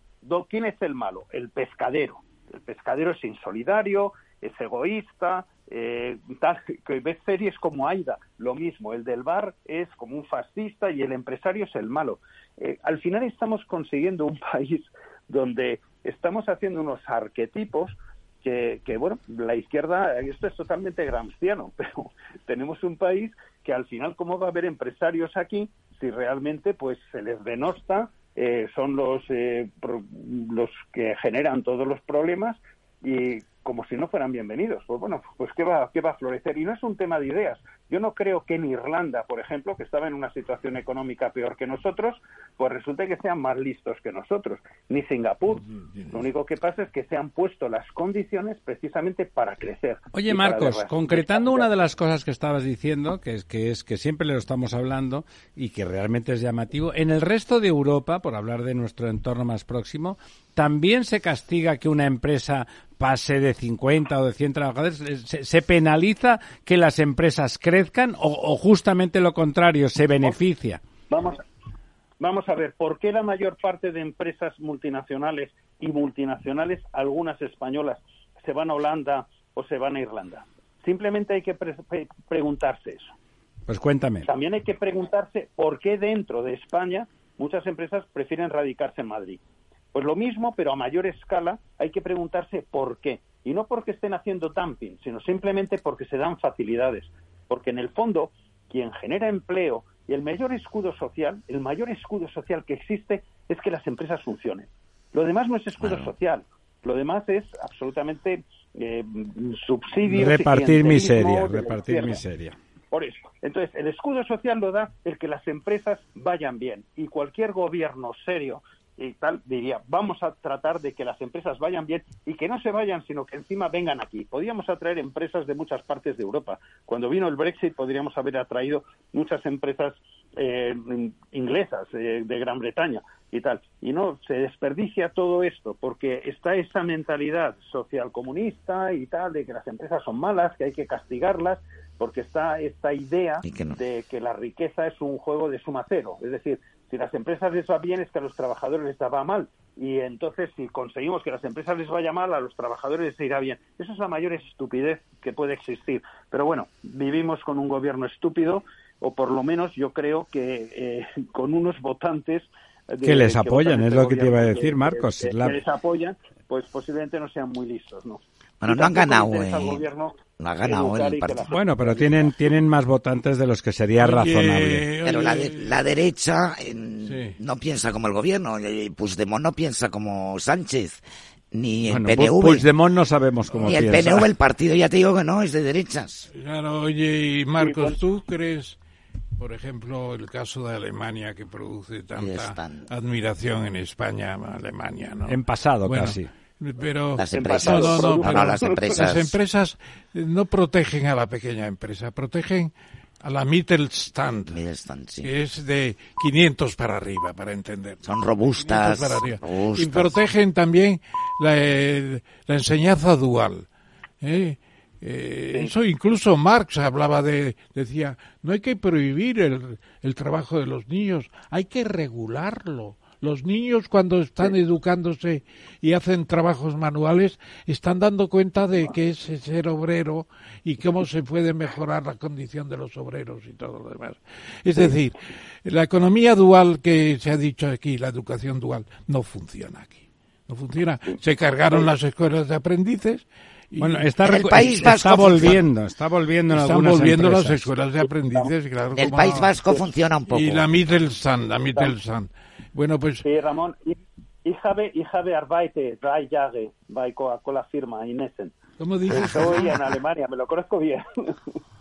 ¿quién es el malo? El pescadero. El pescadero es insolidario, es egoísta, eh, que ves series como Aida, lo mismo, el del bar es como un fascista y el empresario es el malo. Eh, al final estamos consiguiendo un país donde estamos haciendo unos arquetipos que, que, bueno, la izquierda, esto es totalmente gramsciano, pero tenemos un país que al final, ¿cómo va a haber empresarios aquí si realmente pues se les denosta, eh, son los, los que generan todos los problemas y como si no fueran bienvenidos. Pues bueno, pues ¿qué va, qué va a florecer? Y no es un tema de ideas. Yo no creo que en Irlanda, por ejemplo, que estaba en una situación económica peor que nosotros, pues resulte que sean más listos que nosotros. Ni Singapur. Lo único que pasa es que se han puesto las condiciones precisamente para crecer. Oye, Marcos, concretando una de las cosas que estabas diciendo, que es, que es que siempre le lo estamos hablando y que realmente es llamativo, en el resto de Europa, por hablar de nuestro entorno más próximo, también se castiga que una empresa pase de 50 o de 100 trabajadores? ¿Se, penaliza que las empresas crezcan o, justamente lo contrario, se beneficia? Vamos, vamos a ver, ¿por qué la mayor parte de empresas multinacionales y multinacionales, algunas españolas, se van a Holanda o se van a Irlanda? Simplemente hay que preguntarse eso. Pues cuéntame. También hay que preguntarse por qué dentro de España muchas empresas prefieren radicarse en Madrid. Pues lo mismo, pero a mayor escala, hay que preguntarse por qué. Y no porque estén haciendo dumping, sino simplemente porque se dan facilidades. Porque en el fondo, quien genera empleo y el mayor escudo social, el mayor escudo social que existe es que las empresas funcionen. Lo demás no es escudo social, lo demás es absolutamente eh, subsidio. Repartir miseria, repartir miseria. Por eso. Entonces, el escudo social lo da el que las empresas vayan bien. Y cualquier gobierno serio y tal, diría, vamos a tratar de que las empresas vayan bien y que no se vayan, sino que encima vengan aquí. Podríamos atraer empresas de muchas partes de Europa. Cuando vino el Brexit podríamos haber atraído muchas empresas eh, inglesas eh, de Gran Bretaña y tal. Y no, se desperdicia todo esto porque está esa mentalidad social comunista y tal, de que las empresas son malas, que hay que castigarlas, porque está esta idea de que la riqueza es un juego de suma cero. Es decir, si las empresas les va bien es que a los trabajadores les va mal. Y entonces, si conseguimos que las empresas les vaya mal, a los trabajadores les irá bien. Esa es la mayor estupidez que puede existir. Pero bueno, vivimos con un gobierno estúpido, o por lo menos yo creo que eh, con unos votantes que les apoyan, es lo que te iba a decir, Marcos. Que, les apoyan, pues posiblemente no sean muy listos, ¿no? Bueno, no han ganado, eh. No ha ganado el partido. Bueno, pero tienen, tienen más votantes de los que sería razonable. Pero la, la derecha no piensa como el gobierno. Puigdemont no piensa como Sánchez. Ni el PNV. Puigdemont no sabemos cómo Ni el PNV, el partido, ya te digo que no, es de derechas. Claro, oye, y Marcos, pues- ¿tú crees, por ejemplo, el caso de Alemania que produce tanta admiración en España, Alemania, ¿no? En pasado casi pero las empresas no, las empresas no protegen a la pequeña empresa protegen a la Mittelstand, que es de 500 para arriba, para entender. Son robustas. Y protegen también la, eh, enseñanza dual. ¿eh? Eh, eso incluso Marx hablaba de, decía, no hay que prohibir el, el trabajo de los niños, hay que regularlo los niños cuando están educándose y hacen trabajos manuales están dando cuenta de qué es ser obrero y cómo se puede mejorar la condición de los obreros y todo lo demás. Es decir, la economía dual que se ha dicho aquí, la educación dual, no funciona aquí. No funciona. Se cargaron las escuelas de aprendices bueno, está, el país está volviendo, está volviendo en Están volviendo las escuelas de aprendices, claro. El País Vasco funciona un poco. Y la Mittelstand, la Mittelstand. Bueno, pues... Sí, Ramón. ich habe arbeite drei Jahre bei Coca-Cola Firma in Essen. ¿Cómo dices? Estoy en Alemania, me lo conozco bien.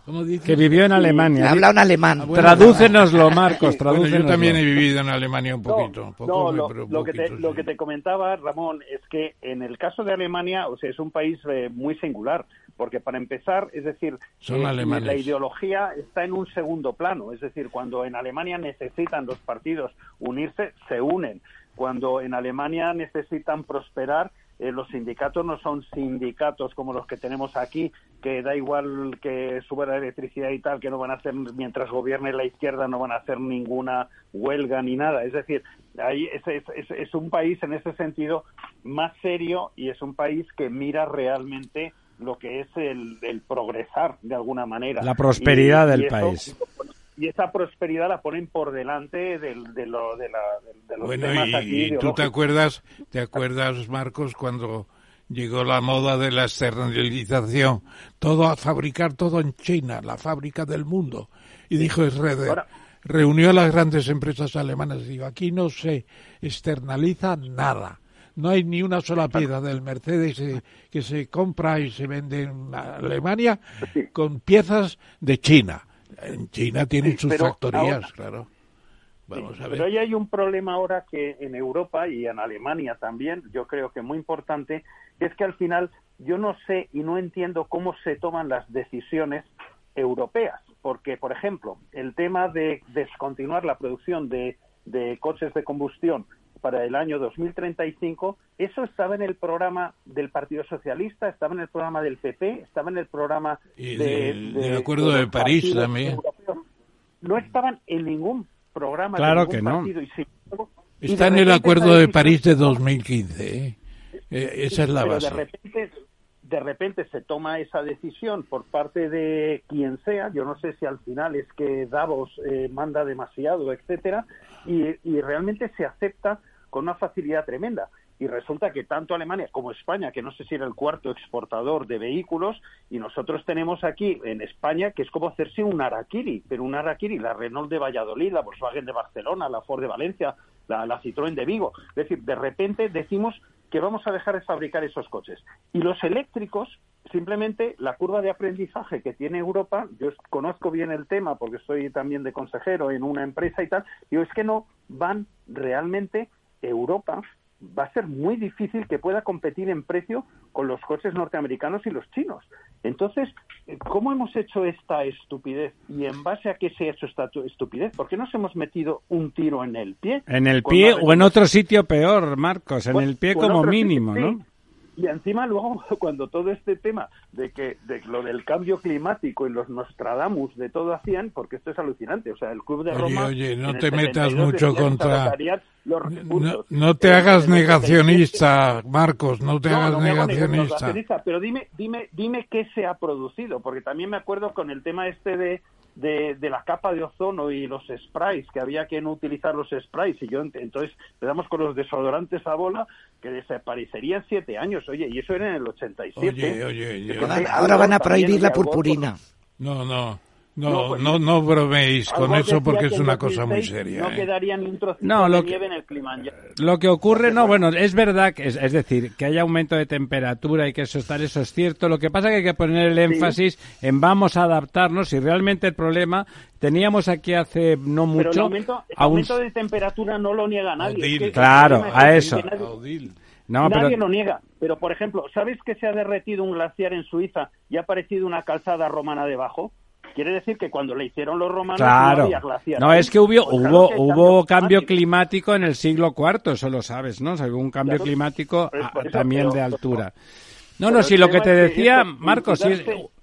¿Cómo dices? Que vivió en Alemania. Habla un alemán. Ah, bueno, Tradúcenoslo, Marcos, Bueno, tradúcenoslo. yo también he vivido en Alemania un poquito. No, poco, no, lo, pero que te, poquito, lo sí. que te comentaba, Ramón, es que en el caso de Alemania, o sea, es un país eh, muy singular, porque para empezar, es decir, Son eh, la ideología está en un segundo plano, es decir, cuando en Alemania necesitan los partidos unirse, se unen. Cuando en Alemania necesitan prosperar, eh, los sindicatos no son sindicatos como los que tenemos aquí, que da igual que suba la electricidad y tal, que no van a hacer, mientras gobierne la izquierda, no van a hacer ninguna huelga ni nada. Es decir, ahí es, es, es- es un país en ese sentido más serio y es un país que mira realmente lo que es el, el progresar de alguna manera. La prosperidad del eso- país. Y esa prosperidad la ponen por delante del- de, lo, de, la, de los Bueno, temas y, aquí y tú te acuerdas, te acuerdas, Marcos, cuando llegó la moda de la externalización, todo a fabricar todo en China, la fábrica del mundo. Y dijo Schroeder, Ahora- reunió a las grandes empresas alemanas y dijo, aquí no se externaliza nada. No hay ni una sola pieza del Mercedes eh, que se compra y se vende en Alemania con piezas de China. En China tienen Sí, sus factorías, ahora- claro. Vamos a ver. Pero ahí hay un problema ahora que en Europa y en Alemania también, yo creo que muy importante, es que al final yo no sé y no entiendo cómo se toman las decisiones europeas. Porque, por ejemplo, el tema de descontinuar la producción de, de coches de combustión para el año 2035, eso estaba en el programa del Partido Socialista, estaba en el programa del PP, estaba en el programa Y del- de- del Acuerdo de París también. europeos. No estaban en ningún programa Claro de ningún que no. y y Está en el Acuerdo de París de 2015. ¿eh? Eh, esa es la pero base. de repente de repente se toma esa decisión por parte de quien sea yo no sé si al final es que Davos eh, manda demasiado etcétera y, y realmente se acepta con una facilidad tremenda y resulta que tanto Alemania como España, que no sé si era el cuarto exportador de vehículos, y nosotros tenemos aquí en España que es como hacerse un Araquiri, pero un Araquiri, la Renault de Valladolid, la Volkswagen de Barcelona, la Ford de Valencia, la, la Citroën de Vigo. Es decir, de repente decimos que vamos a dejar de fabricar esos coches. Y los eléctricos, simplemente la curva de aprendizaje que tiene Europa, yo conozco bien el tema porque estoy también de consejero en una empresa y tal, digo, es que no van realmente Europa va a ser muy difícil que pueda competir en precio con los coches norteamericanos y los chinos. Entonces, ¿cómo hemos hecho esta estupidez? ¿Y en base a qué se ha hecho esta tu- estupidez? ¿Por qué nos hemos metido un tiro en el pie? En el pie o en otro sitio peor, Marcos, en Pues, el pie como sitio, mínimo, sí. Y encima luego, cuando todo este tema de que de lo del cambio climático y los Nostradamus de todo hacían, porque esto es alucinante, o sea, el Club de Oye, Roma... oye, no te metas 72 mucho contra- No, no te hagas 77 negacionista, Marcos, no te no, hagas no negacionista. negacionista, pero dime, dime, dime qué se ha producido, porque también me acuerdo con el tema este de, de, de la capa de ozono y los sprays, que había que no utilizar los sprays, y yo ent- entonces empezamos con los desodorantes a bola, que desaparecerían siete años, oye, y eso era en el 87. Oye, oye, Ahora, ahora van a prohibir la purpurina. No, no, No, no, pues, no, no bromeéis con eso porque que es una cosa muy 2006 seria. No ¿eh? quedaría ni un trocito No, lo de que- nieve en el Kilimanjaro. Lo que ocurre, no, bueno, es verdad, que es, es decir, que hay aumento de temperatura y que eso está, eso es cierto. Lo que pasa es que hay que poner el énfasis en vamos a adaptarnos y realmente el problema teníamos aquí hace no Pero el mucho aumento, el un- aumento de temperatura no lo niega nadie. Odil. Es que el Claro, a es eso. que nadie- Odil. no, Nadie pero lo niega, pero por ejemplo, ¿sabes que se ha derretido un glaciar en Suiza y ha aparecido una calzada romana debajo? Quiere decir que cuando le hicieron los romanos no Claro. había glaciar. No, es que hubo, Pues claro hubo, que hay hubo cambio climático. climático en el siglo IV, eso lo sabes, ¿no? O sea, hubo un cambio Claro. climático Pues a- también de altura. No, no, si lo que te es decía, Marcos,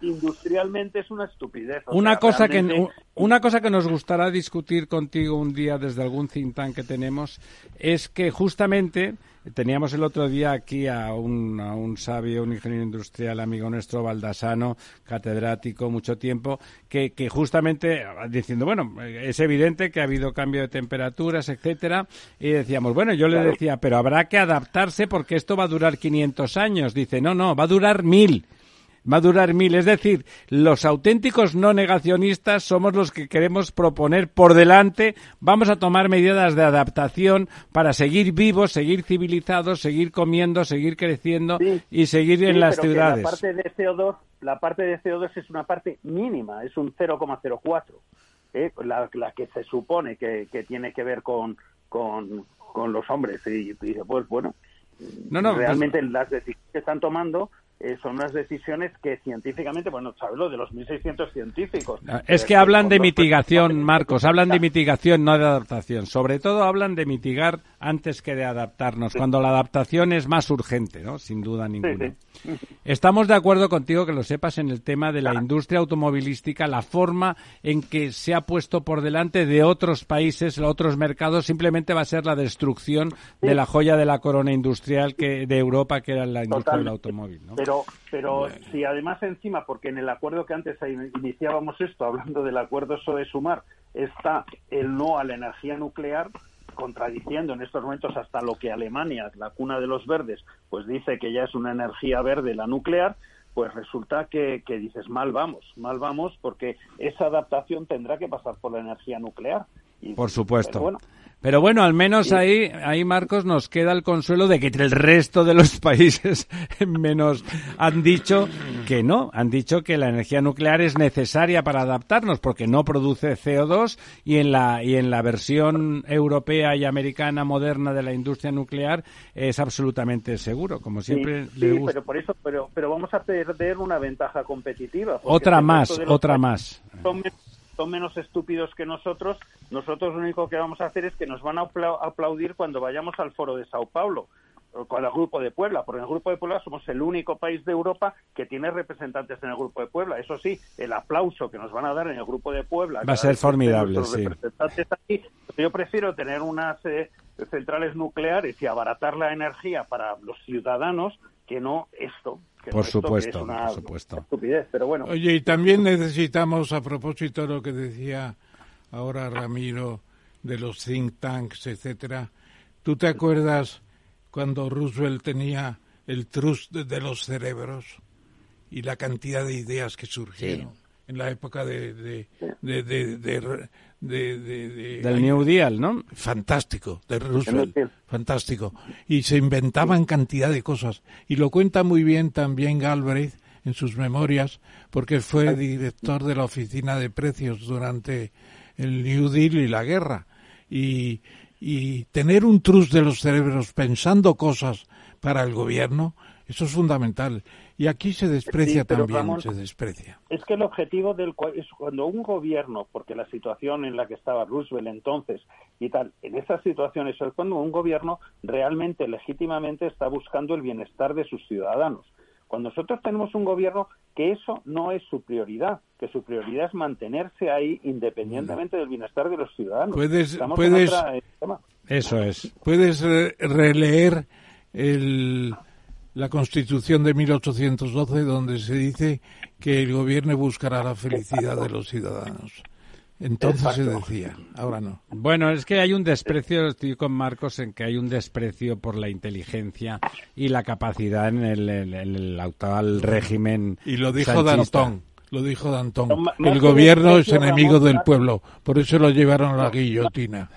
industrialmente es una estupidez. una sea, cosa que una cosa que nos gustará discutir contigo un día desde algún think tank que tenemos es que justamente teníamos el otro día aquí a un, a un sabio, un ingeniero industrial amigo nuestro, Baldasano, catedrático, mucho tiempo, que, que justamente diciendo, bueno, es evidente que ha habido cambio de temperaturas, etcétera, y decíamos, bueno, yo le decía, pero habrá que adaptarse porque esto va a durar 500 años. Dice, no, no, va a durar mil. Va a durar mil. Es decir, los auténticos no negacionistas somos los que queremos proponer por delante, vamos a tomar medidas de adaptación para seguir vivos, seguir civilizados, seguir comiendo, seguir creciendo y seguir en las ciudades. la parte de CO2, la parte de CO2 es una parte mínima, es un 0,04. ¿eh? La, que se supone que, tiene que ver con, con, los hombres. Y, y pues bueno, no, no, pues realmente las decisiones que están tomando eh, son unas decisiones que científicamente, bueno, sabes lo de los 1.600 científicos. Ah, es que hablan de mitigación, Marcos, hablan de mitigación, no de adaptación. Sobre todo hablan de mitigar antes que de adaptarnos, cuando la adaptación es más urgente, ¿no? Sin duda ninguna. Estamos de acuerdo contigo que lo sepas en el tema de la industria automovilística, la forma en que se ha puesto por delante de otros países, de otros mercados, simplemente va a ser la destrucción de la joya de la corona industrial que de Europa, que era la industria del automóvil. ¿no? Pero, pero si además encima, porque en el acuerdo que antes iniciábamos esto, hablando del acuerdo eso de sumar, está el no a la energía nuclear, contradiciendo en estos momentos hasta lo que Alemania, la cuna de los verdes, pues dice que ya es una energía verde la nuclear, pues resulta que, que, dices mal vamos, mal vamos porque esa adaptación tendrá que pasar por la energía nuclear. Y, por supuesto. Pero bueno, al menos ahí, ahí Marcos nos queda el consuelo de que el resto de los países menos han dicho que no, han dicho que la energía nuclear es necesaria para adaptarnos porque no produce CO2 y en la y en la versión europea y americana moderna de la industria nuclear es absolutamente seguro, como siempre sí, pero por eso pero pero vamos a perder una ventaja competitiva. Otra más, otra más son menos estúpidos que nosotros, nosotros lo único que vamos a hacer es que nos van a aplaudir cuando vayamos al foro de Sao Paulo con el Grupo de Puebla, porque en el Grupo de Puebla somos el único país de Europa que tiene representantes en el Grupo de Puebla. Eso sí, el aplauso que nos van a dar en el Grupo de Puebla va a ser formidable. Sí. yo prefiero tener unas eh, centrales nucleares y abaratar la energía para los ciudadanos que no esto. Por supuesto, por supuesto. Estupidez, pero bueno. Oye, y también necesitamos, a propósito de lo que decía ahora Ramiro, de los think tanks, etcétera, ¿tú te acuerdas cuando Roosevelt tenía el trust de los cerebros y la cantidad de ideas que surgieron? en la época de, de, de, del New Deal, ¿no? Fantástico, de Roosevelt, fantástico. Y se inventaban cantidad de cosas. Y lo cuenta muy bien también Galbraith en sus memorias, porque fue director de la oficina de precios durante el New Deal y la guerra. Y, y tener un trust de los cerebros pensando cosas para el gobierno, eso es fundamental. Y aquí se desprecia también, se desprecia. Es que el objetivo del es cuando un gobierno, porque la situación en la que estaba Roosevelt entonces y tal, en esas situaciones es cuando un gobierno realmente legítimamente está buscando el bienestar de sus ciudadanos. Cuando nosotros tenemos un gobierno que eso no es su prioridad, que su prioridad es mantenerse ahí independientemente del bienestar de los ciudadanos. Puedes, puedes eh, eso es. Puedes releer el la Constitución de 1812, donde se dice que el gobierno buscará la felicidad de los ciudadanos. Entonces se decía, ahora no. Bueno, es que hay un desprecio, estoy con Marcos, en que hay un desprecio por la inteligencia y la capacidad en el, actual régimen. Y lo dijo Danton, lo dijo Danton. El gobierno es enemigo del pueblo, por eso lo llevaron a la guillotina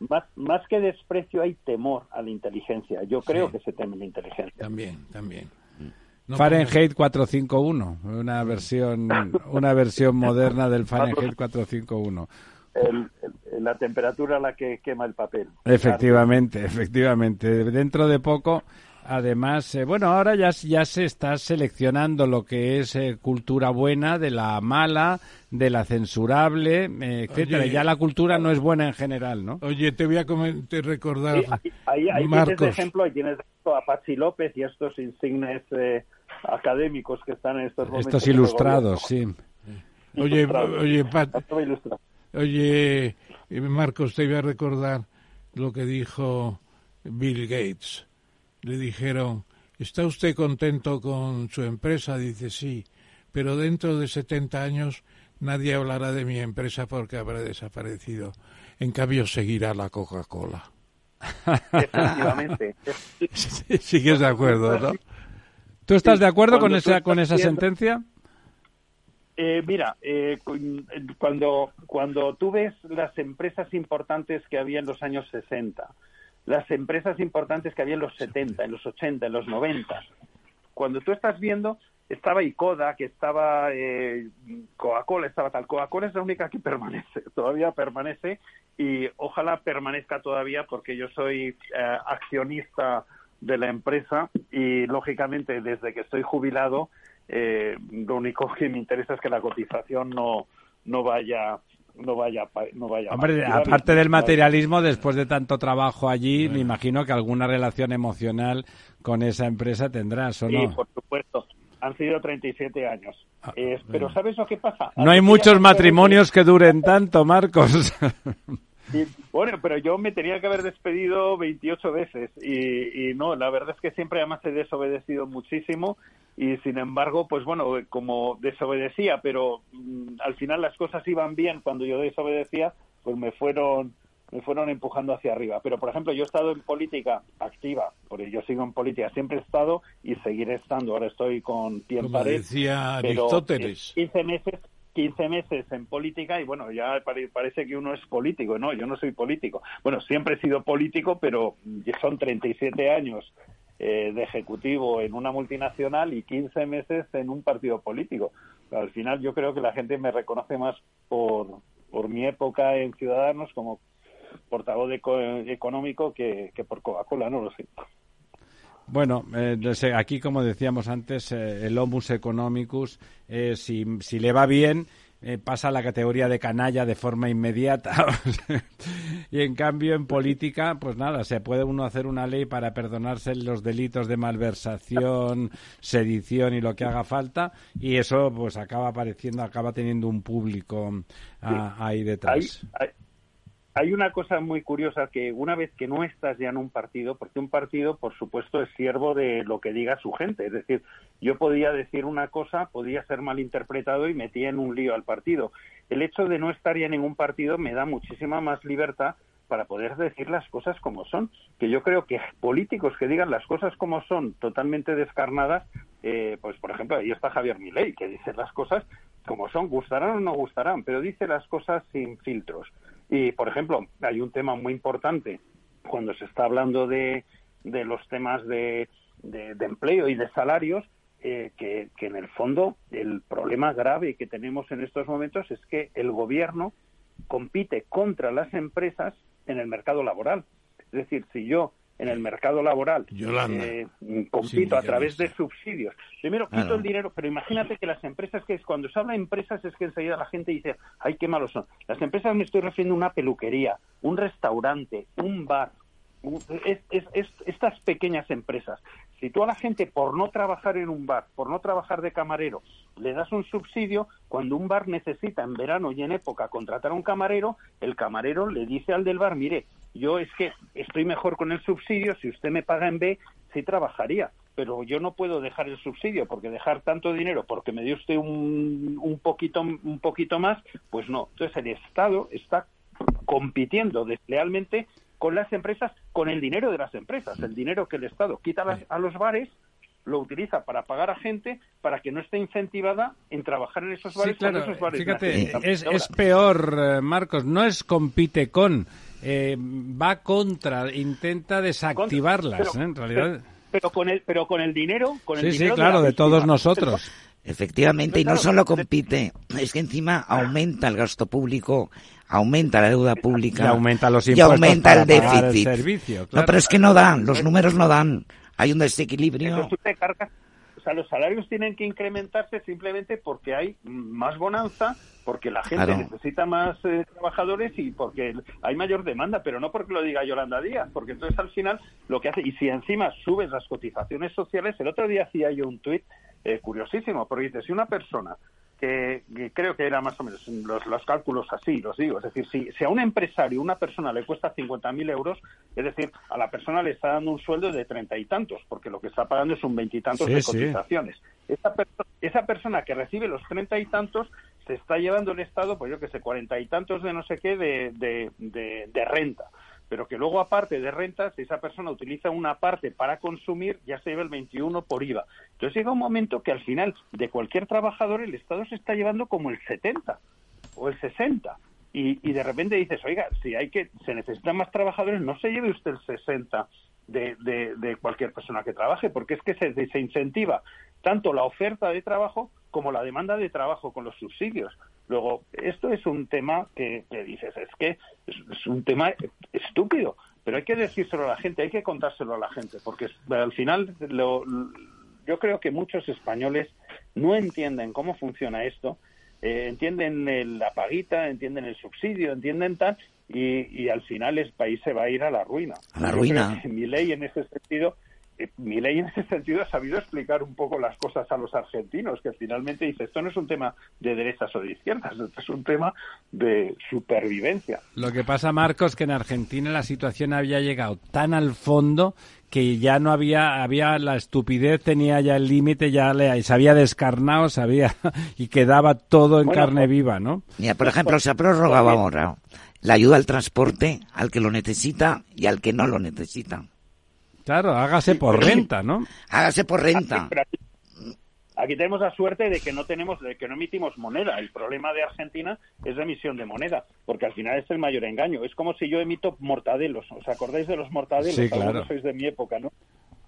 más, más que desprecio hay temor a la inteligencia. Yo creo que se teme la inteligencia. También, también. Fahrenheit 451, una versión, una versión moderna del Fahrenheit 451. la temperatura a la que quema el papel. Efectivamente, efectivamente. Dentro de poco Además, eh, bueno, ahora ya, ya se está seleccionando lo que es eh, cultura buena de la mala, de la censurable, eh, etcétera. ya la cultura no es buena en general, ¿no? Oye, te voy a recordar. ahí, ahí, tienes de ejemplo, ahí tienes a Pachi López y estos insignes académicos que están en estos momentos. Estos ilustrados, sí. Oye, oye, oye, Marcos, te voy a recordar lo que dijo Bill Gates le dijeron, ¿está usted contento con su empresa? Dice, sí, pero dentro de 70 años nadie hablará de mi empresa porque habrá desaparecido. En cambio, seguirá la Coca-Cola. Efectivamente. Sigues de acuerdo, ¿no? ¿Tú estás de acuerdo con esa, con esa sentencia? Eh, mira, eh, cuando, cuando tú ves las empresas importantes que había en los años 60, las empresas importantes que había en los 70, en los 80, en los 90, cuando tú estás viendo, estaba Icoda, que estaba eh, Coca-Cola, estaba tal. Coca-Cola es la única que permanece, todavía permanece y ojalá permanezca todavía porque yo soy accionista de la empresa y lógicamente desde que estoy jubilado eh, lo único que me interesa es que la cotización no, no vaya no vaya no vaya Hombre, aparte del materialismo después de tanto trabajo allí me imagino que alguna relación emocional con esa empresa tendrás o no sí por supuesto. Han sido 37 años. Ah, pero sabes lo que pasa no hay muchos matrimonios que duren tanto Marcos bueno, pero yo me tenía que haber despedido 28 veces y, y, no, la verdad es que siempre además he desobedecido muchísimo y sin embargo, pues bueno, como desobedecía, pero mm, al final las cosas iban bien cuando yo desobedecía, pues me fueron me fueron empujando hacia arriba. Pero, por ejemplo, yo he estado en política activa, porque yo sigo en política, siempre he estado y seguiré estando. Ahora estoy con pie en pared. decía Aristóteles. 15 meses 15 meses en política y bueno, ya parece que uno es político, no, yo no soy político. Bueno, siempre he sido político, pero son 37 años eh, de ejecutivo en una multinacional y 15 meses en un partido político. al final yo creo que la gente me reconoce más por, por mi época en Ciudadanos como portavoz económico que, que por Coca-Cola, no lo sé. Bueno, eh, aquí, como decíamos antes, eh, el homus economicus, eh, si, si, le va bien, pasa a la categoría de canalla de forma inmediata. y en cambio, en política, pues nada, se puede uno hacer una ley para perdonarse los delitos de malversación, sedición y lo que haga falta, y eso pues acaba apareciendo, acaba teniendo un público ah, ahí detrás hay una cosa muy curiosa que una vez que no estás ya en un partido, porque un partido, por supuesto, es siervo de lo que diga su gente. Es decir, yo podía decir una cosa, podía ser malinterpretado y metía en un lío al partido. El hecho de no estar ya en ningún partido me da muchísima más libertad para poder decir las cosas como son. Que yo creo que políticos que digan las cosas como son, totalmente descarnadas, eh, pues por ejemplo, ahí está Javier Milei, que dice las cosas como son, gustarán o no gustarán, pero dice las cosas sin filtros. Y, por ejemplo, hay un tema muy importante cuando se está hablando de, de los temas de, de, empleo y de salarios, eh, que, que, en el fondo el problema grave que tenemos en estos momentos es que el gobierno compite contra las empresas en el mercado laboral. Es decir, si yo en el mercado laboral eh, compito a través de subsidios. Primero quito el dinero, pero imagínate que las empresas, que es cuando se habla de empresas es que enseguida la gente dice, ay, qué malos son. Las empresas me estoy refiriendo a una peluquería, un restaurante, un bar, estas pequeñas empresas. Si tú a la gente por no trabajar en un bar, por no trabajar de camarero, le das un subsidio, cuando un bar necesita en verano y en época contratar a un camarero, el camarero le dice al del bar, mire, yo es que estoy mejor con el subsidio, si usted me paga en B, sí trabajaría, pero yo no puedo dejar el subsidio porque dejar tanto dinero porque me dio usted un, un poquito un poquito más, pues no. Entonces el Estado está compitiendo deslealmente con las empresas, con el dinero de las empresas, el dinero que el Estado quita a los bares lo utiliza para pagar a gente para que no esté incentivada en trabajar en esos bares. esos bares Fíjate, es, es, peor, eh, Marcos, no es compite con, eh, va contra, intenta desactivarlas, ¿eh? en realidad. Pero, con el, pero con el dinero, con el sí, sí, claro, de, todos nosotros. Efectivamente, y no solo compite, es que encima aumenta el gasto público, aumenta la deuda pública y aumenta los impuestos y aumenta el déficit. No, pero es que no dan, los números no dan. Hay un desequilibrio sea, los salarios tienen que incrementarse simplemente porque hay más bonanza, porque la gente necesita más eh, trabajadores y porque hay mayor demanda, pero no porque lo diga Yolanda Díaz, porque entonces al final lo que hace, y si encima subes las cotizaciones sociales, el otro día hacía yo un tuit eh, curiosísimo, porque dice, si una persona que, creo que era más o menos los, cálculos así, los digo. Es decir, si, si a un empresario, una persona le cuesta 50.000 euros, es decir, a la persona le está dando un sueldo de treinta y tantos, porque lo que está pagando es un veintitantos de cotizaciones. Esa, esa persona que recibe los treinta y tantos se está llevando el Estado, pues yo que sé, cuarenta y tantos de no sé qué de, de, de renta pero que luego aparte de rentas, si esa persona utiliza una parte para consumir, ya se lleva el 21 por IVA. Entonces llega un momento que al final de cualquier trabajador el Estado se está llevando como el 70 o el 60. Y, y de repente dices, oiga, si hay que, se necesitan más trabajadores, no se lleve usted el 60 de, de, cualquier persona que trabaje, porque es que se, se incentiva tanto la oferta de trabajo como la demanda de trabajo con los subsidios. Luego, esto es un tema que, dices, es que es, un tema estúpido, pero hay que decírselo a la gente, hay que contárselo a la gente, porque al final yo creo que muchos españoles no entienden cómo funciona esto, eh, entienden la paguita, entienden el subsidio, entienden tal, y, al final el país se va a ir a la ruina. A la ruina. mi ley en ese sentido mi ley en ese sentido ha sabido explicar un poco las cosas a los argentinos, que finalmente dice, esto no es un tema de derechas o de izquierdas, esto es un tema de supervivencia. Lo que pasa, Marcos, que en Argentina la situación había llegado tan al fondo que ya no había, había la estupidez, tenía ya el límite, ya le, se había descarnado, sabía, y quedaba todo en carne pues, viva, ¿no? Mira, por ejemplo, se prorrogaba ahora la ayuda al transporte al que lo necesita y al que no lo necesita. Claro, hágase por renta, ¿no? Hágase por renta. Aquí, tenemos la suerte de que no tenemos, de que no emitimos moneda. El problema de Argentina es la emisión de moneda, porque al final es el mayor engaño. Es como si yo emito mortadelos. ¿Os acordáis de los mortadelos? Sí, claro. sois de mi época, ¿no?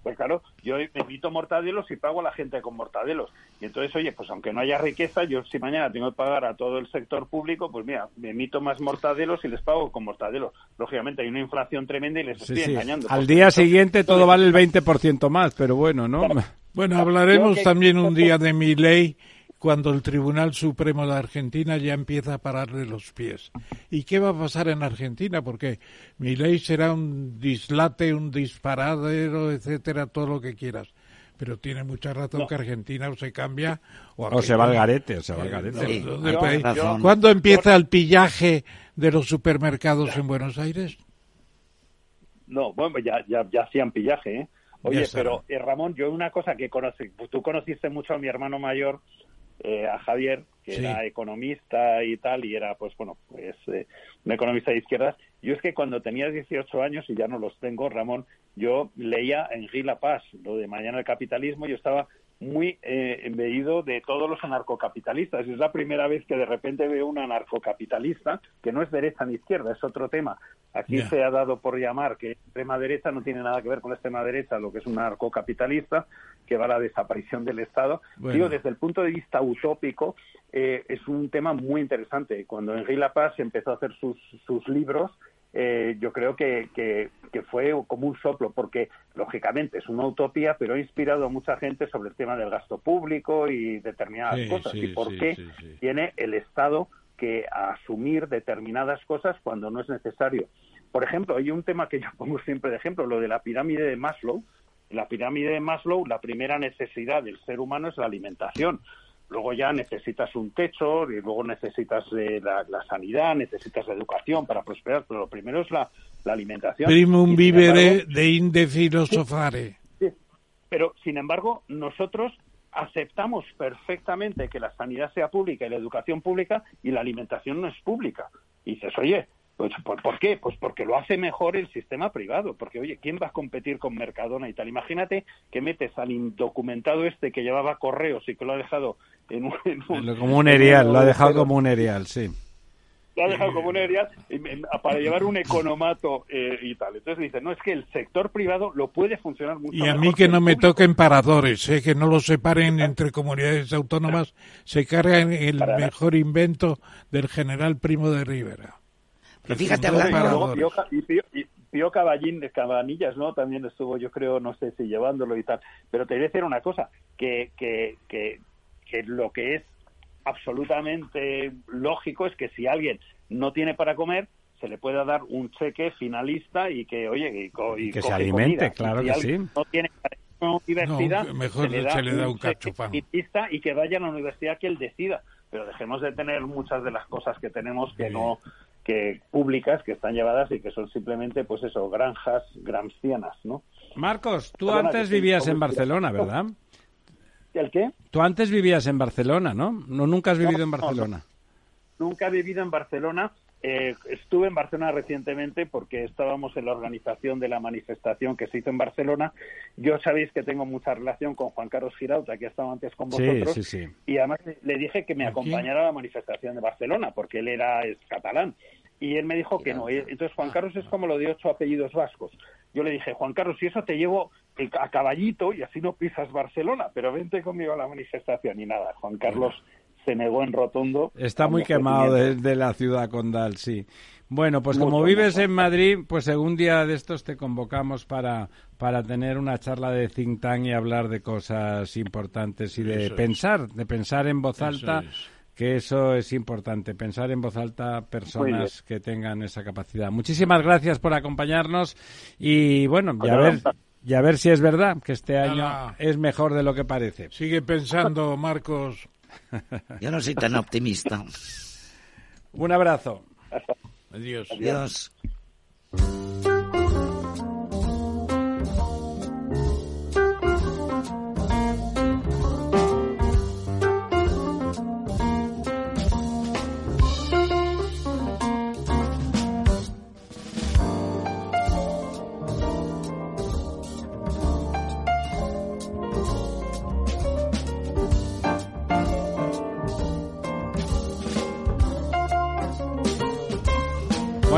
Pues claro, yo emito mortadelos y pago a la gente con mortadelos. Y entonces, oye, pues aunque no haya riqueza, yo si mañana tengo que pagar a todo el sector público, pues mira, me emito más mortadelos y les pago con mortadelos. Lógicamente hay una inflación tremenda y les estoy engañando. Al día siguiente todo vale el 20% más, pero bueno, ¿no? Bueno, hablaremos también un día de mi ley cuando el Tribunal Supremo de Argentina ya empieza a pararle los pies. ¿Y qué va a pasar en Argentina? Porque mi ley será un dislate, un disparadero, etcétera, todo lo que quieras. Pero tiene mucha razón que Argentina o se cambia o, se va al garete, o se va al garete. ¿Cuándo empieza el pillaje de los supermercados en Buenos Aires? No, bueno, ya, ya, ya hacían pillaje, ¿eh? Oye, pero eh, Ramón, yo una cosa que conocí, tú conociste mucho a mi hermano mayor, eh, a Javier, que era economista y tal, y era, pues bueno, pues eh, un economista de izquierdas. Yo es que cuando tenía 18 años, y ya no los tengo, Ramón, yo leía en La Paz, lo de Mañana el Capitalismo, yo estaba muy eh, embebido de todos los anarcocapitalistas. Es la primera vez que de repente veo un anarcocapitalista que no es derecha ni izquierda, es otro tema. Aquí se ha dado por llamar que extrema derecha no tiene nada que ver con la extrema derecha, lo que es un anarcocapitalista, que va a la desaparición del Estado. Digo, desde el punto de vista utópico, eh, es un tema muy interesante. Cuando Henri Lapaz empezó a hacer sus, sus libros, eh, yo creo que, que, fue como un soplo, porque lógicamente es una utopía, pero ha inspirado a mucha gente sobre el tema del gasto público y determinadas cosas, y por qué tiene el Estado que asumir determinadas cosas cuando no es necesario. Por ejemplo, hay un tema que yo pongo siempre de ejemplo, lo de la pirámide de Maslow. la pirámide de Maslow, la primera necesidad del ser humano es la alimentación luego ya necesitas un techo y luego necesitas eh, la, sanidad, necesitas la educación para prosperar, pero lo primero es la, alimentación. Primum vivere de inde filosofare. Pero, sin embargo, nosotros aceptamos perfectamente que la sanidad sea pública y la educación pública y la alimentación no es pública. Y dices, oye, pues, ¿por, qué? Pues porque lo hace mejor el sistema privado. Porque, oye, ¿quién va a competir con Mercadona y tal? Imagínate que metes al indocumentado este que llevaba correos y que lo ha dejado en un... como un erial, lo ha dejado como un erial, sí. Lo ha dejado como un erial para llevar un economato eh, y tal. Entonces dice, no, es que el sector privado lo puede funcionar mucho Y a mí que, no me toquen paradores, eh, que no lo separen entre comunidades autónomas, se cargan el mejor invento del general Primo de Rivera fíjate, hablando... Y Pío, Caballín, Cabanillas, ¿no? También estuvo, yo creo, no sé si llevándolo y tal. Pero te voy a decir una cosa, que, que, que, que lo que es absolutamente lógico es que si alguien no tiene para comer, se le pueda dar un cheque finalista y que, oye, y, que se alimente, claro que sí. No tiene una universidad, mejor se le da, un, cacho y que vaya a la universidad que él decida. Pero dejemos de tener muchas de las cosas que tenemos que no que públicas que están llevadas y que son simplemente, pues eso, granjas gramscianas, ¿no? Marcos, tú antes vivías en Barcelona, ¿verdad? ¿El qué? Tú antes vivías en Barcelona, ¿no? No, nunca has vivido en Barcelona. nunca he vivido en Barcelona, eh, estuve en Barcelona recientemente porque estábamos en la organización de la manifestación que se hizo en Barcelona. Yo sabéis que tengo mucha relación con Juan Carlos Girauta, que ha estado antes con vosotros, y además le dije que me acompañara a la manifestación de Barcelona porque él era es catalán. Y él me dijo que no. Entonces Juan Carlos es como lo de ocho apellidos vascos. Yo le dije, Juan Carlos, si eso te llevo a caballito y así no pisas Barcelona, pero vente conmigo a la manifestación. Y nada, Juan Carlos se negó en rotundo. Está muy quemado de, la ciudad condal, sí. Bueno, pues como vives en Madrid, pues algún día de estos te convocamos para, para tener una charla de think tank y hablar de cosas importantes y de pensar, de pensar en voz alta, que eso es importante, pensar en voz alta personas que tengan esa capacidad. Muchísimas gracias por acompañarnos y bueno, ya ver, ya ver si es verdad que este año es mejor de lo que parece. Sigue pensando, Marcos. Yo no soy tan optimista. Un abrazo. Adiós. Adiós.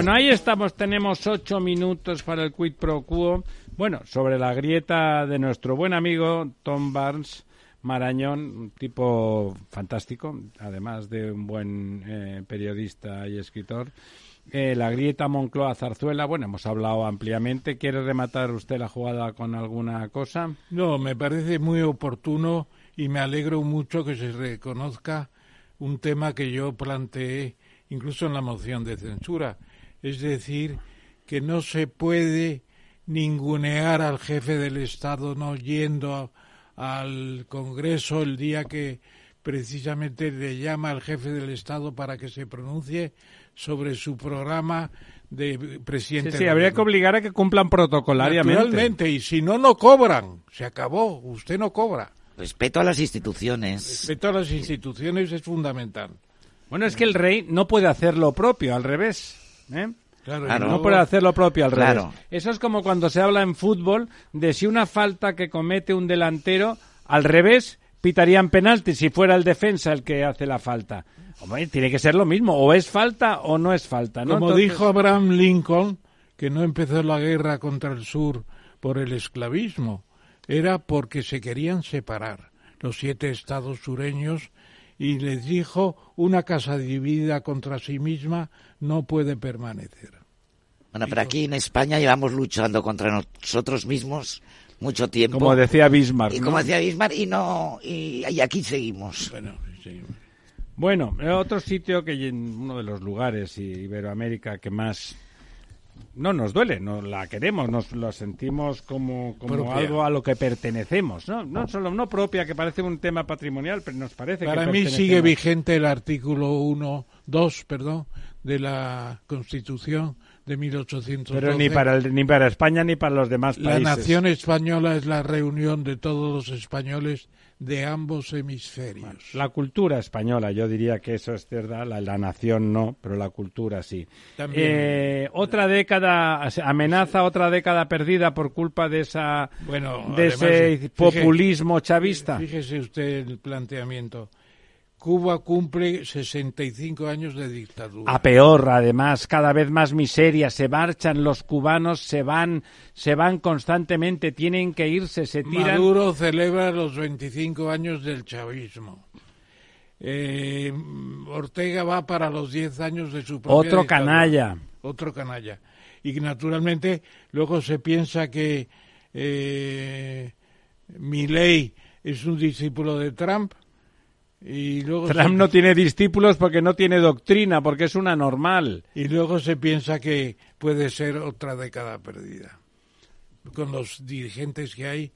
Bueno, ahí estamos, tenemos ocho minutos para el quid pro quo. Bueno, sobre la grieta de nuestro buen amigo Tom Barnes Marañón, un tipo fantástico, además de un buen eh, periodista y escritor. Eh, la grieta Moncloa-Zarzuela, bueno, hemos hablado ampliamente. ¿Quiere rematar usted la jugada con alguna cosa? No, me parece muy oportuno y me alegro mucho que se reconozca un tema que yo planteé incluso en la moción de censura es decir, que no se puede ningunear al jefe del Estado no yendo al Congreso el día que precisamente le llama al jefe del Estado para que se pronuncie sobre su programa de presidente. Sí, sí habría que obligar a que cumplan protocolariamente. Naturalmente, y si no, no cobran. Se acabó, usted no cobra. Respeto a las instituciones. Respeto a las instituciones es fundamental. Bueno, es que el rey no puede hacer lo propio, al revés. ¿Eh? Claro, no puede hacer lo propio al revés. Eso es como cuando se habla en fútbol de si una falta que comete un delantero, al revés, pitarían penalti si fuera el defensa el que hace la falta. tiene que ser lo mismo, o es falta o no es falta. Como dijo Abraham Lincoln, que no empezó la guerra contra el sur por el esclavismo, era porque se querían separar los siete estados sureños y les dijo una casa dividida contra sí misma no puede permanecer. Bueno, pero aquí en España llevamos luchando contra nosotros mismos mucho tiempo. Como decía Bismarck. Y como decía Bismarck, y no, y, aquí seguimos. Bueno, Bueno, otro sitio que uno de los lugares Iberoamérica que más no nos duele, no la queremos, nos lo sentimos como, como algo a lo que pertenecemos, ¿no? No solo no propia, que parece un tema patrimonial, pero nos parece Para que mí sigue vigente el artículo 1, 2, perdón, de la Constitución de 1812. Pero ni para, ni para España ni para los demás países. La nación española es la reunión de todos los españoles de ambos hemisferios. La cultura española, yo diría que eso es verdad, la, nación no, pero la cultura sí. Eh, otra década, amenaza otra década perdida por culpa de esa bueno, de ese populismo chavista. Fíjese usted el planteamiento. Cuba cumple 65 años de dictadura. A peor, además, cada vez más miseria, se marchan los cubanos, se van, se van constantemente, tienen que irse, se tiran. Maduro celebra los 25 años del chavismo. Eh, Ortega va para los 10 años de su propia Otro canalla. Otro canalla. Y naturalmente luego se piensa que eh, Milei es un discípulo de Trump y luego Trump no tiene discípulos porque no tiene doctrina, porque es una normal. Y luego se piensa que puede ser otra década perdida. Con los dirigentes que hay,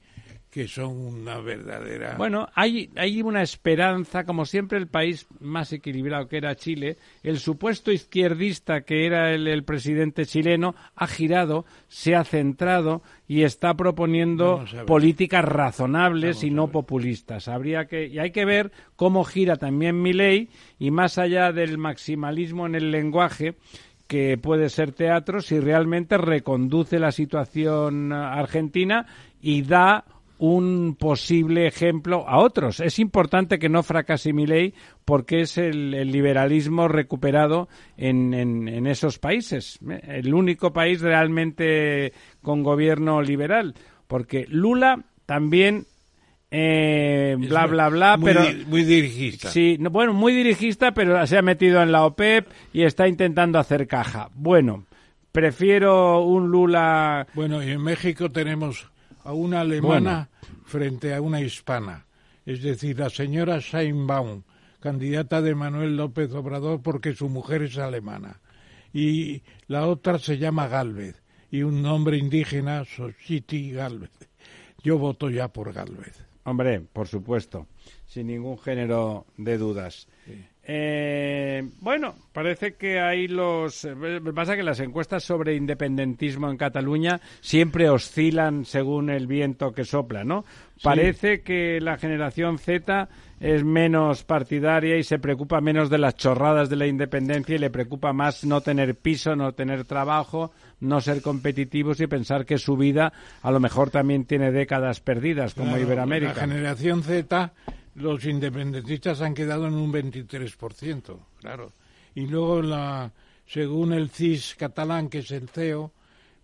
que son una verdadera. Bueno, hay, hay una esperanza, como siempre el país más equilibrado que era Chile, el supuesto izquierdista que era el, presidente chileno ha girado, se ha centrado y está proponiendo políticas razonables y no populistas. Habría que y hay que ver cómo gira también mi ley y más allá del maximalismo en el lenguaje que puede ser teatro si realmente reconduce la situación argentina y da un posible ejemplo a otros. Es importante que no fracase mi ley porque es el, liberalismo recuperado en, en, esos países. El único país realmente con gobierno liberal. Porque Lula también eh, bla bla bla muy, pero muy dirigista sí bueno muy dirigista pero se ha metido en la OPEP y está intentando hacer caja bueno prefiero un Lula bueno y en México tenemos a una alemana frente a una hispana. Es decir, la señora Scheinbaum, candidata de Manuel López Obrador porque su mujer es alemana. Y la otra se llama Galvez. Y un nombre indígena, Sochiti Galvez. Yo voto ya por Galvez. Hombre, por supuesto, sin ningún género de dudas. Eh, bueno, parece que hay los. Eh, pasa que las encuestas sobre independentismo en Cataluña siempre oscilan según el viento que sopla, ¿no? Parece que la generación Z es menos partidaria y se preocupa menos de las chorradas de la independencia y le preocupa más no tener piso, no tener trabajo, no ser competitivos y pensar que su vida a lo mejor también tiene décadas perdidas como Iberoamérica. La generación Z los independentistas han quedado en un 23%, claro. Y luego, la, según el CIS catalán, que es el CEO,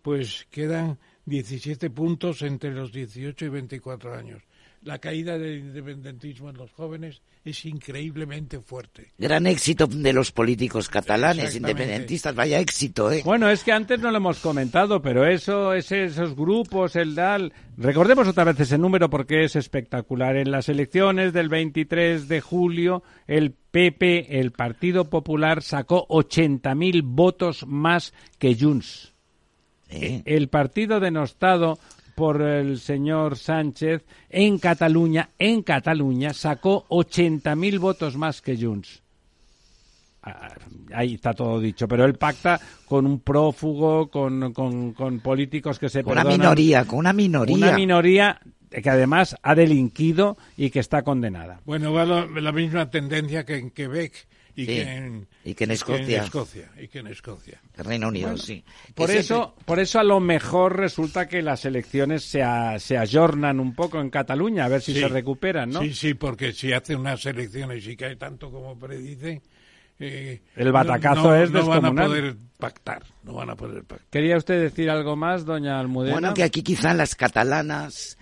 pues quedan 17 puntos entre los 18 y 24 años la caída del independentismo en los jóvenes es increíblemente fuerte. Gran éxito de los políticos catalanes, independentistas, vaya éxito, ¿eh? Bueno, es que antes no lo hemos comentado, pero eso, esos grupos, el DAL, recordemos otra vez ese número porque es espectacular. En las elecciones del 23 de julio, el PP, el Partido Popular, sacó 80.000 votos más que Junts. El partido denostado por el señor Sánchez en Cataluña, en Cataluña sacó 80.000 votos más que Junts. Ah, ahí está todo dicho, pero él pacta con un prófugo, con, con, políticos que se con una minoría, con una minoría. Una minoría que además ha delinquido y que está condenada. Bueno, va la misma tendencia que en Quebec y, que en, y que en Escocia. y que en Escocia. El Reino Unido, sí. Por eso, por eso a lo mejor resulta que las elecciones se, se ayornan un poco en Cataluña, a ver si se recuperan, ¿no? Sí, sí, porque si hacen unas elecciones y cae tanto como predicen, eh, el batacazo es descomunal. No van a poder pactar, no van a poder pactar. ¿Quería usted decir algo más, doña Almudena? Bueno, que aquí quizá las catalanas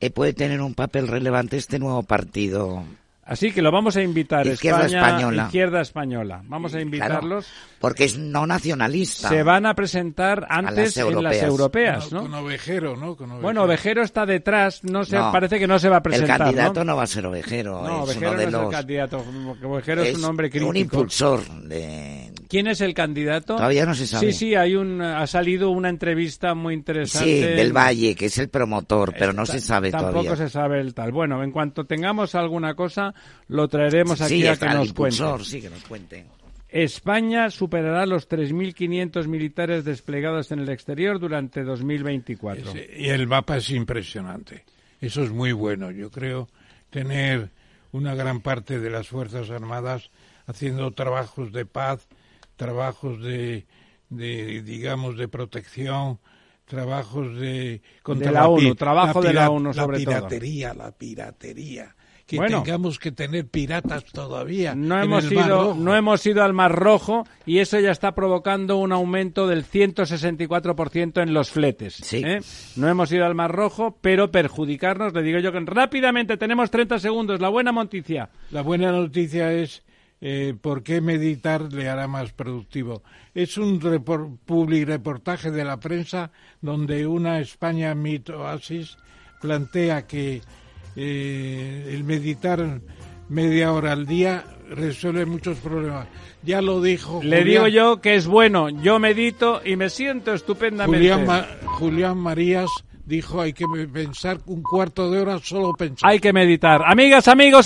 eh, puede tener un papel relevante este nuevo partido Así que lo vamos a invitar. Izquierda Española. Izquierda Española. Vamos a invitarlos. porque es no nacionalista. Se van a presentar antes en las europeas, ¿no? Con Ovejero, ¿no? Bueno, Ovejero está detrás. No se, parece que no se va a presentar. El candidato no, va a ser Ovejero. No, es Ovejero no es el candidato. Ovejero es, un hombre crítico. Un impulsor de. ¿Quién es el candidato? Todavía no se sabe. Sí, sí, hay un, ha salido una entrevista muy interesante. Sí, del Valle, que es el promotor, pero no se sabe todavía. Tampoco se sabe el tal. Bueno, en cuanto tengamos alguna cosa, lo traeremos aquí a que nos cuente. Sí, que nos cuente. España superará los 3.500 militares desplegados en el exterior durante 2024. y el mapa es impresionante. Eso es muy bueno. Yo creo tener una gran parte de las Fuerzas Armadas haciendo trabajos de paz, trabajos de, de digamos, de protección, trabajos de contra de la, ONU, trabajo de la ONU sobre la piratería, la piratería que tengamos que tener piratas todavía. No hemos ido, no hemos ido al Mar Rojo y eso ya está provocando un aumento del 164% en los fletes. ¿eh? No hemos ido al Mar Rojo, pero perjudicarnos, le digo yo que rápidamente tenemos 30 segundos. La buena noticia. La buena noticia es eh, por qué meditar le hará más productivo. Es un public reportaje de la prensa donde una España Meet Oasis plantea que eh, el meditar media hora al día resuelve muchos problemas. Ya lo dijo. Le digo yo que es bueno. Yo medito y me siento estupendamente. Julián, Marías dijo hay que pensar un cuarto de hora solo pensar. Hay que meditar. Amigas, amigos.